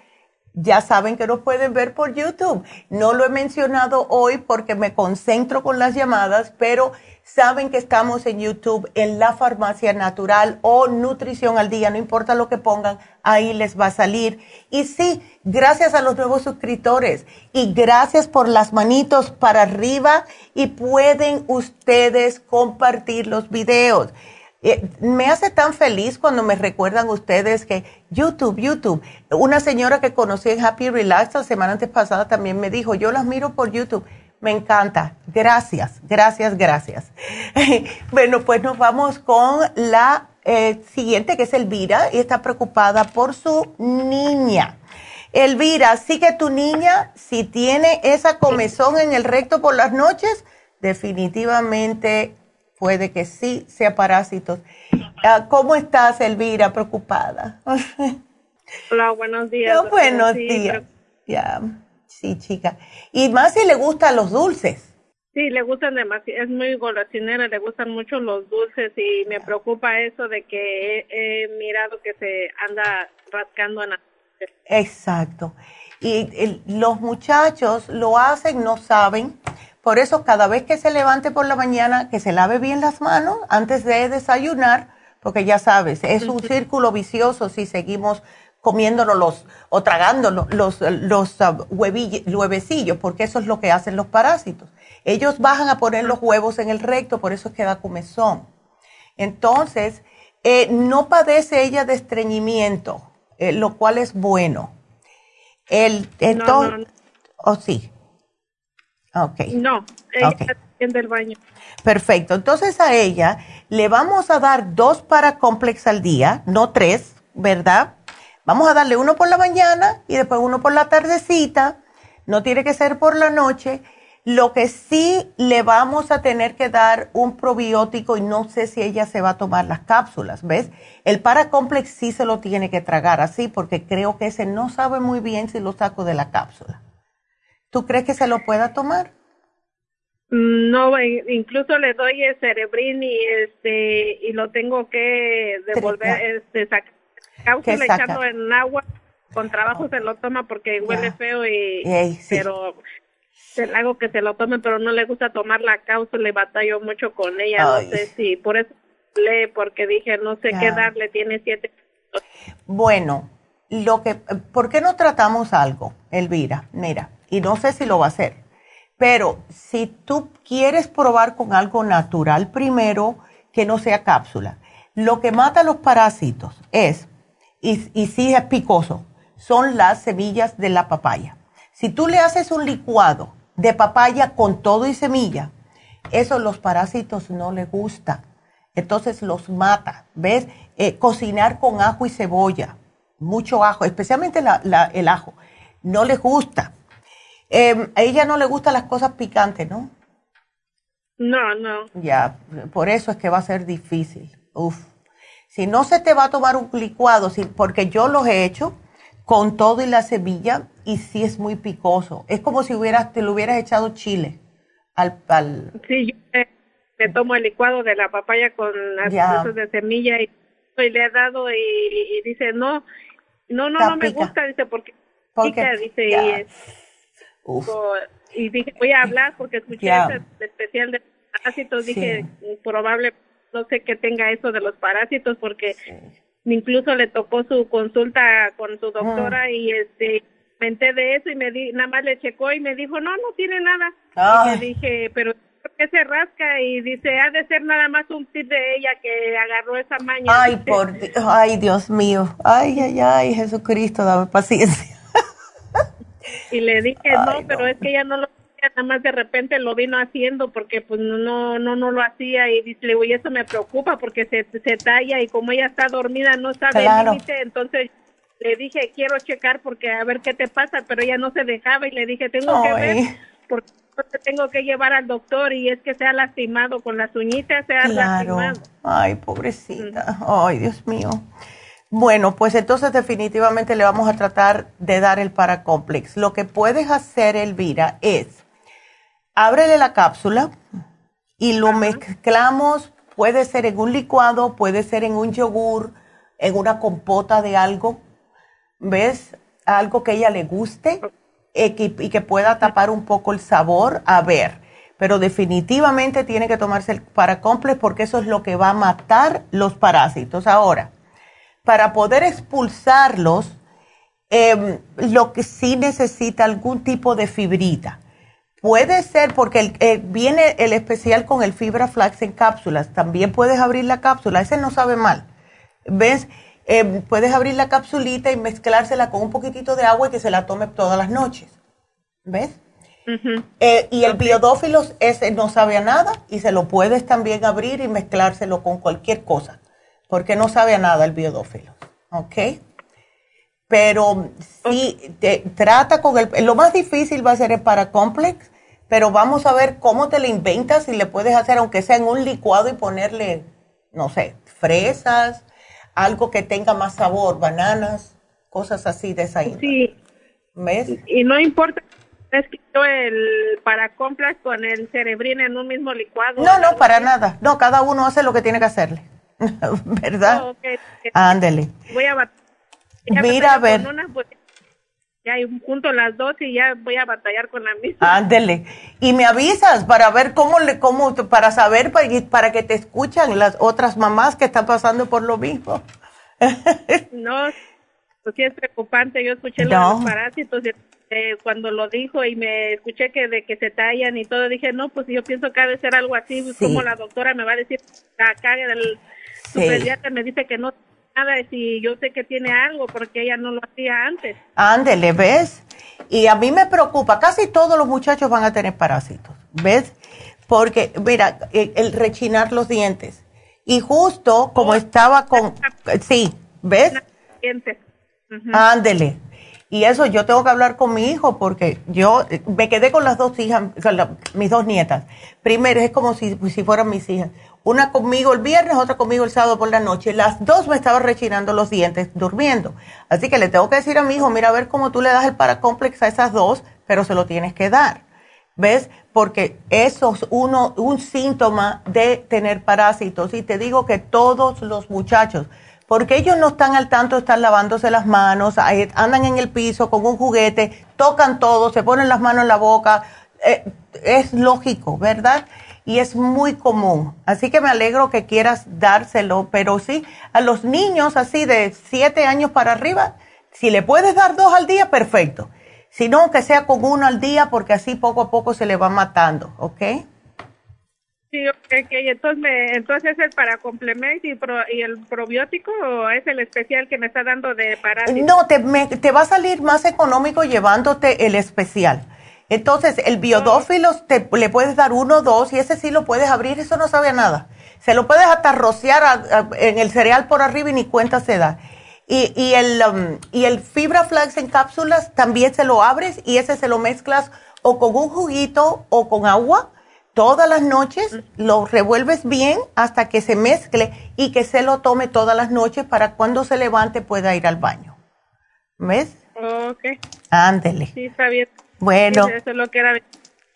ya saben que nos pueden ver por YouTube. No lo he mencionado hoy porque me concentro con las llamadas, pero saben que estamos en YouTube en la farmacia natural o nutrición al día, no importa lo que pongan, ahí les va a salir. Y sí, gracias a los nuevos suscriptores y gracias por las manitos para arriba y pueden ustedes compartir los videos. Eh, me hace tan feliz cuando me recuerdan ustedes que YouTube, YouTube. Una señora que conocí en Happy Relax la semana antes pasada también me dijo, yo las miro por YouTube. Me encanta. Gracias, gracias, gracias. *laughs* bueno, pues nos vamos con la eh, siguiente, que es Elvira, y está preocupada por su niña. Elvira, sí que tu niña, si tiene esa comezón en el recto por las noches, definitivamente puede que sí sea parásitos. Ah, ¿Cómo estás, Elvira? Preocupada. *laughs* Hola, buenos días. buenos días. Ya, sí, chica. Y más si le gustan los dulces. Sí, le gustan demasiado, es muy golosinera, le gustan mucho los dulces y me preocupa eso de que he, mirado que se anda rascando en la... Exacto. Y los muchachos lo hacen, no saben, por eso cada vez que se levante por la mañana, que se lave bien las manos antes de desayunar, porque ya sabes, es un círculo vicioso si seguimos comiéndonos los o tragándonos los, los uh, huevecillos, porque eso es lo que hacen los parásitos. Ellos bajan a poner los huevos en el recto, por eso es que da comezón. Entonces, eh, no padece ella de estreñimiento, eh, lo cual es bueno. El, entonces, ¿O sí? Okay. No, ella okay. del baño. Perfecto. Entonces a ella le vamos a dar dos para complex al día, no tres, ¿verdad? Vamos a darle uno por la mañana y después uno por la tardecita. No tiene que ser por la noche. Lo que sí le vamos a tener que dar un probiótico y no sé si ella se va a tomar las cápsulas, ¿ves? El Paracomplex sí se lo tiene que tragar así porque creo que ese no sabe muy bien si lo saco de la cápsula. ¿Tú crees que se lo pueda tomar? No, incluso le doy el cerebrín y este y lo tengo que devolver, este sacar cápsula echando en agua. Con trabajo se lo toma porque huele feo y pero el hago que se lo tome, pero no le gusta tomar la cápsula y batallo mucho con ella. No sé si por eso le, porque dije, no sé qué darle, tiene siete. Bueno, lo que, ¿por qué no tratamos algo, Elvira? Mira, y no sé si lo va a hacer, pero si tú quieres probar con algo natural primero, que no sea cápsula, lo que mata los parásitos es, y, y sí es picoso, son las semillas de la papaya. Si tú le haces un licuado de papaya con todo y semilla, eso los parásitos no les gusta. Entonces los mata. ¿Ves? Eh, cocinar con ajo y cebolla, mucho ajo, especialmente el ajo, no les gusta. Em, a ella no le gustan las cosas picantes, ¿no? No, no. Ya, por eso es que va a ser difícil. Uf. Si no se te va a tomar un licuado, porque yo los he hecho con todo y la semilla, y sí es muy picoso. Es como si hubieras, te lo hubieras echado chile al... al... Sí, yo me, tomo el licuado de la papaya con las de semilla y, le he dado y, dice, no, no, no, no me gusta, dice, porque, pica, dice, y, y, dije, voy a hablar porque escuché ese especial de parásitos, dije, probable, no sé que tenga eso de los parásitos porque... incluso le tocó su consulta con su doctora y este menté de eso y me di, nada más le checó y me dijo, no, no tiene nada. Y le dije, pero ¿por qué se rasca? Y dice, ha de ser nada más un tip de ella que agarró esa maña. Ay, por ay, Dios mío. Ay, ay, ay, Jesucristo, dame paciencia. y le dije, no, pero es que ella no lo hacía, nada más de repente lo vino haciendo porque pues no, no, no lo hacía y dice, y eso me preocupa porque se, se talla y como ella está dormida no sabe el límite, entonces le dije, quiero checar porque a ver qué te pasa, pero ella no se dejaba y le dije, tengo que ver porque tengo que llevar al doctor y es que se ha lastimado con las uñitas, se ha lastimado. Ay, pobrecita. Ay, Dios mío. Bueno, pues entonces definitivamente le vamos a tratar de dar el paracomplex. Lo que puedes hacer, Elvira, es ábrele la cápsula y lo mezclamos, puede ser en un licuado, puede ser en un yogur, en una compota de algo ¿ves? Algo que ella le guste y que pueda tapar un poco el sabor, a ver. Pero definitivamente tiene que tomarse el paracomplex porque eso es lo que va a matar los parásitos. Ahora, para poder expulsarlos, em, lo que sí necesita algún tipo de fibrita. Puede ser porque eh, viene el especial con el fibra flax en cápsulas. También puedes abrir la cápsula. Ese no sabe mal. ¿Ves? Eh, puedes abrir la capsulita y mezclársela con un poquitito de agua y que se la tome todas las noches. ¿Ves? Eh, y el biodófilos ese no sabe a nada y se lo puedes también abrir y mezclárselo con cualquier cosa, porque no sabe a nada el biodófilo. ¿Ok? Pero sí, te, trata con el... Lo más difícil va a ser el paracomplex, pero vamos a ver cómo te lo inventas y le puedes hacer, aunque sea en un licuado y ponerle, no sé, fresas, algo que tenga más sabor, bananas, cosas así de esa Sí. ¿Ves? Y no importa es que yo el para compras con el cerebrín en un mismo licuado. No, no, para nada. No, cada uno hace lo que tiene que hacerle. *laughs* ¿Verdad? Oh, Ándele. Voy a Mira, a ver. Pues, ya junto las dos y ya voy a batallar con la misma. Ándele. Y me avisas para ver cómo le, cómo, para saber, para, para que te escuchan las otras mamás que están pasando por lo mismo. *laughs* no, pues sí es preocupante. Yo escuché los parásitos eh, cuando lo dijo y me escuché que de que se tallan y todo. Dije, no, pues yo pienso que ha de ser algo así. Como la doctora me va a decir, acá el pediatra me dice que no nada si yo sé que tiene algo porque ella no lo hacía antes. Ándele, ¿ves? Y a mí me preocupa, casi todos los muchachos van a tener parásitos, ¿ves? Porque, mira, e, el, rechinar los dientes. Y justo como oh. estaba con, sí, ¿ves? Ándele. Y eso yo tengo que hablar con mi hijo porque yo me quedé con las dos hijas, mis dos nietas. Primero, es como si, si fueran mis hijas. Una conmigo el viernes, otra conmigo el sábado por la noche. Las dos me estaban rechinando los dientes durmiendo. Así que le tengo que decir a mi hijo, mira, a ver cómo tú le das el paracomplex a esas dos, pero se lo tienes que dar. ¿Ves? Porque eso es uno, un síntoma de tener parásitos. Y te digo que todos los muchachos, porque ellos no están al tanto, están lavándose las manos, andan en el piso con un juguete, tocan todo, se ponen las manos en la boca. Eh, es lógico, ¿verdad? y es muy común. Así que me alegro que quieras dárselo, pero sí, a los niños así de siete años para arriba, si le puedes dar dos al día, perfecto. Si no, que sea con uno al día, porque así poco a poco se le va matando, ¿ok? Sí, ok, entonces, entonces es el para complemento y, el probiótico o es el especial que me está dando de parásitos? No, te, te va a salir más económico llevándote el especial entonces, el biodófilos te, le puedes dar uno o dos y ese sí lo puedes abrir, eso no sabe a nada. Se lo puedes hasta rociar en el cereal por arriba y ni cuenta se da. Y, y, el, um, y el fibra flax en cápsulas también se lo abres y ese se lo mezclas o con un juguito o con agua todas las noches, lo revuelves bien hasta que se mezcle y que se lo tome todas las noches para cuando se levante pueda ir al baño. ¿Ves? Ok. Ándele. Sí, está bien. Bueno. eso es lo que era.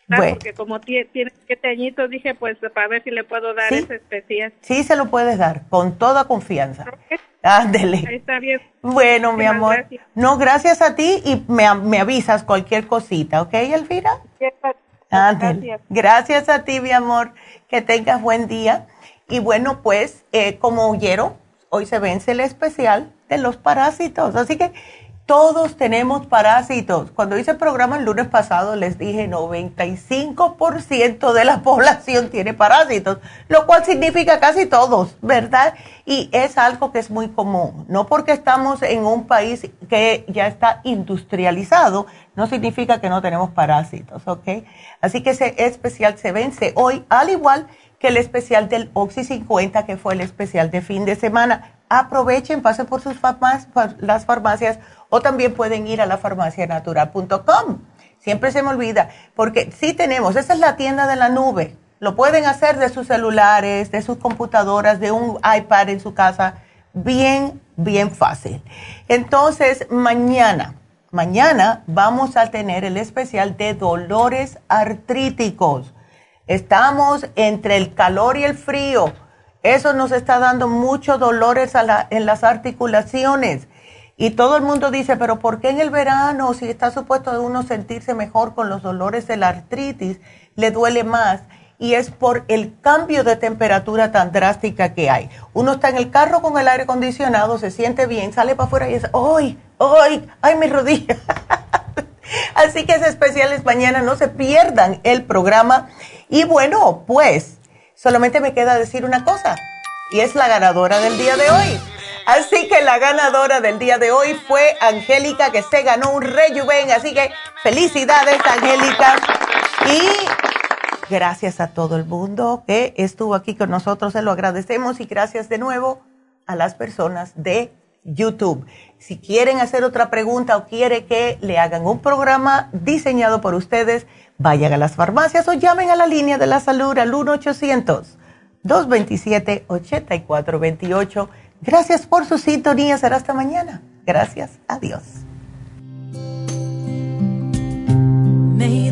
Porque como tiene siete añitos, dije, pues para ver si le puedo dar ese especial. Sí, se lo puedes dar, con toda confianza. Ándele. está bien. Bueno, mi amor. No, gracias a ti y me, me avisas cualquier cosita, ¿ok, Elvira? Ándele. Gracias a ti, mi amor. Que tengas buen día. Y bueno, pues, eh, como oyeron, hoy se vence el especial de los parásitos. Así que todos tenemos parásitos. Cuando hice el programa el lunes pasado les dije 95% de la *laughs* población tiene parásitos, lo cual significa casi todos, ¿verdad? Y es algo que es muy común. No porque estamos en un país que ya está industrializado, no significa que no tenemos parásitos, ¿ok? Así que ese especial se vence hoy, al igual que el especial del Oxy 50, que fue el especial de fin de semana. Aprovechen, pasen por sus farmacias, las farmacias o también pueden ir a la farmacianatural.com. Siempre se me olvida, porque sí tenemos, esa es la tienda de la nube. Lo pueden hacer de sus celulares, de sus computadoras, de un iPad en su casa. Bien, bien fácil. Entonces, mañana, mañana vamos a tener el especial de dolores artríticos. Estamos entre el calor y el frío. Eso nos está dando muchos dolores en las articulaciones. Y todo el mundo dice, pero ¿por qué en el verano, si está supuesto uno sentirse mejor con los dolores de la artritis, le duele más? Y es por el cambio de temperatura tan drástica que hay. Uno está en el carro con el aire acondicionado, se siente bien, sale para afuera y dice, ¡ay, ay, ay, mi rodilla! *laughs* Así que es especial es mañana, no se pierdan el programa. Y bueno, pues solamente me queda decir una cosa, y es la ganadora del día de hoy. Así que la ganadora del día de hoy fue Angélica, que se ganó un rejuven. Así que felicidades, Angélica. Y gracias a todo el mundo que estuvo aquí con nosotros. Se lo agradecemos y gracias de nuevo a las personas de YouTube. Si quieren hacer otra pregunta o quiere que le hagan un programa diseñado por ustedes, vayan a las farmacias o llamen a la línea de la salud al 1-800-227-8428 Gracias por su sintonía. Será hasta mañana. Gracias. Adiós. May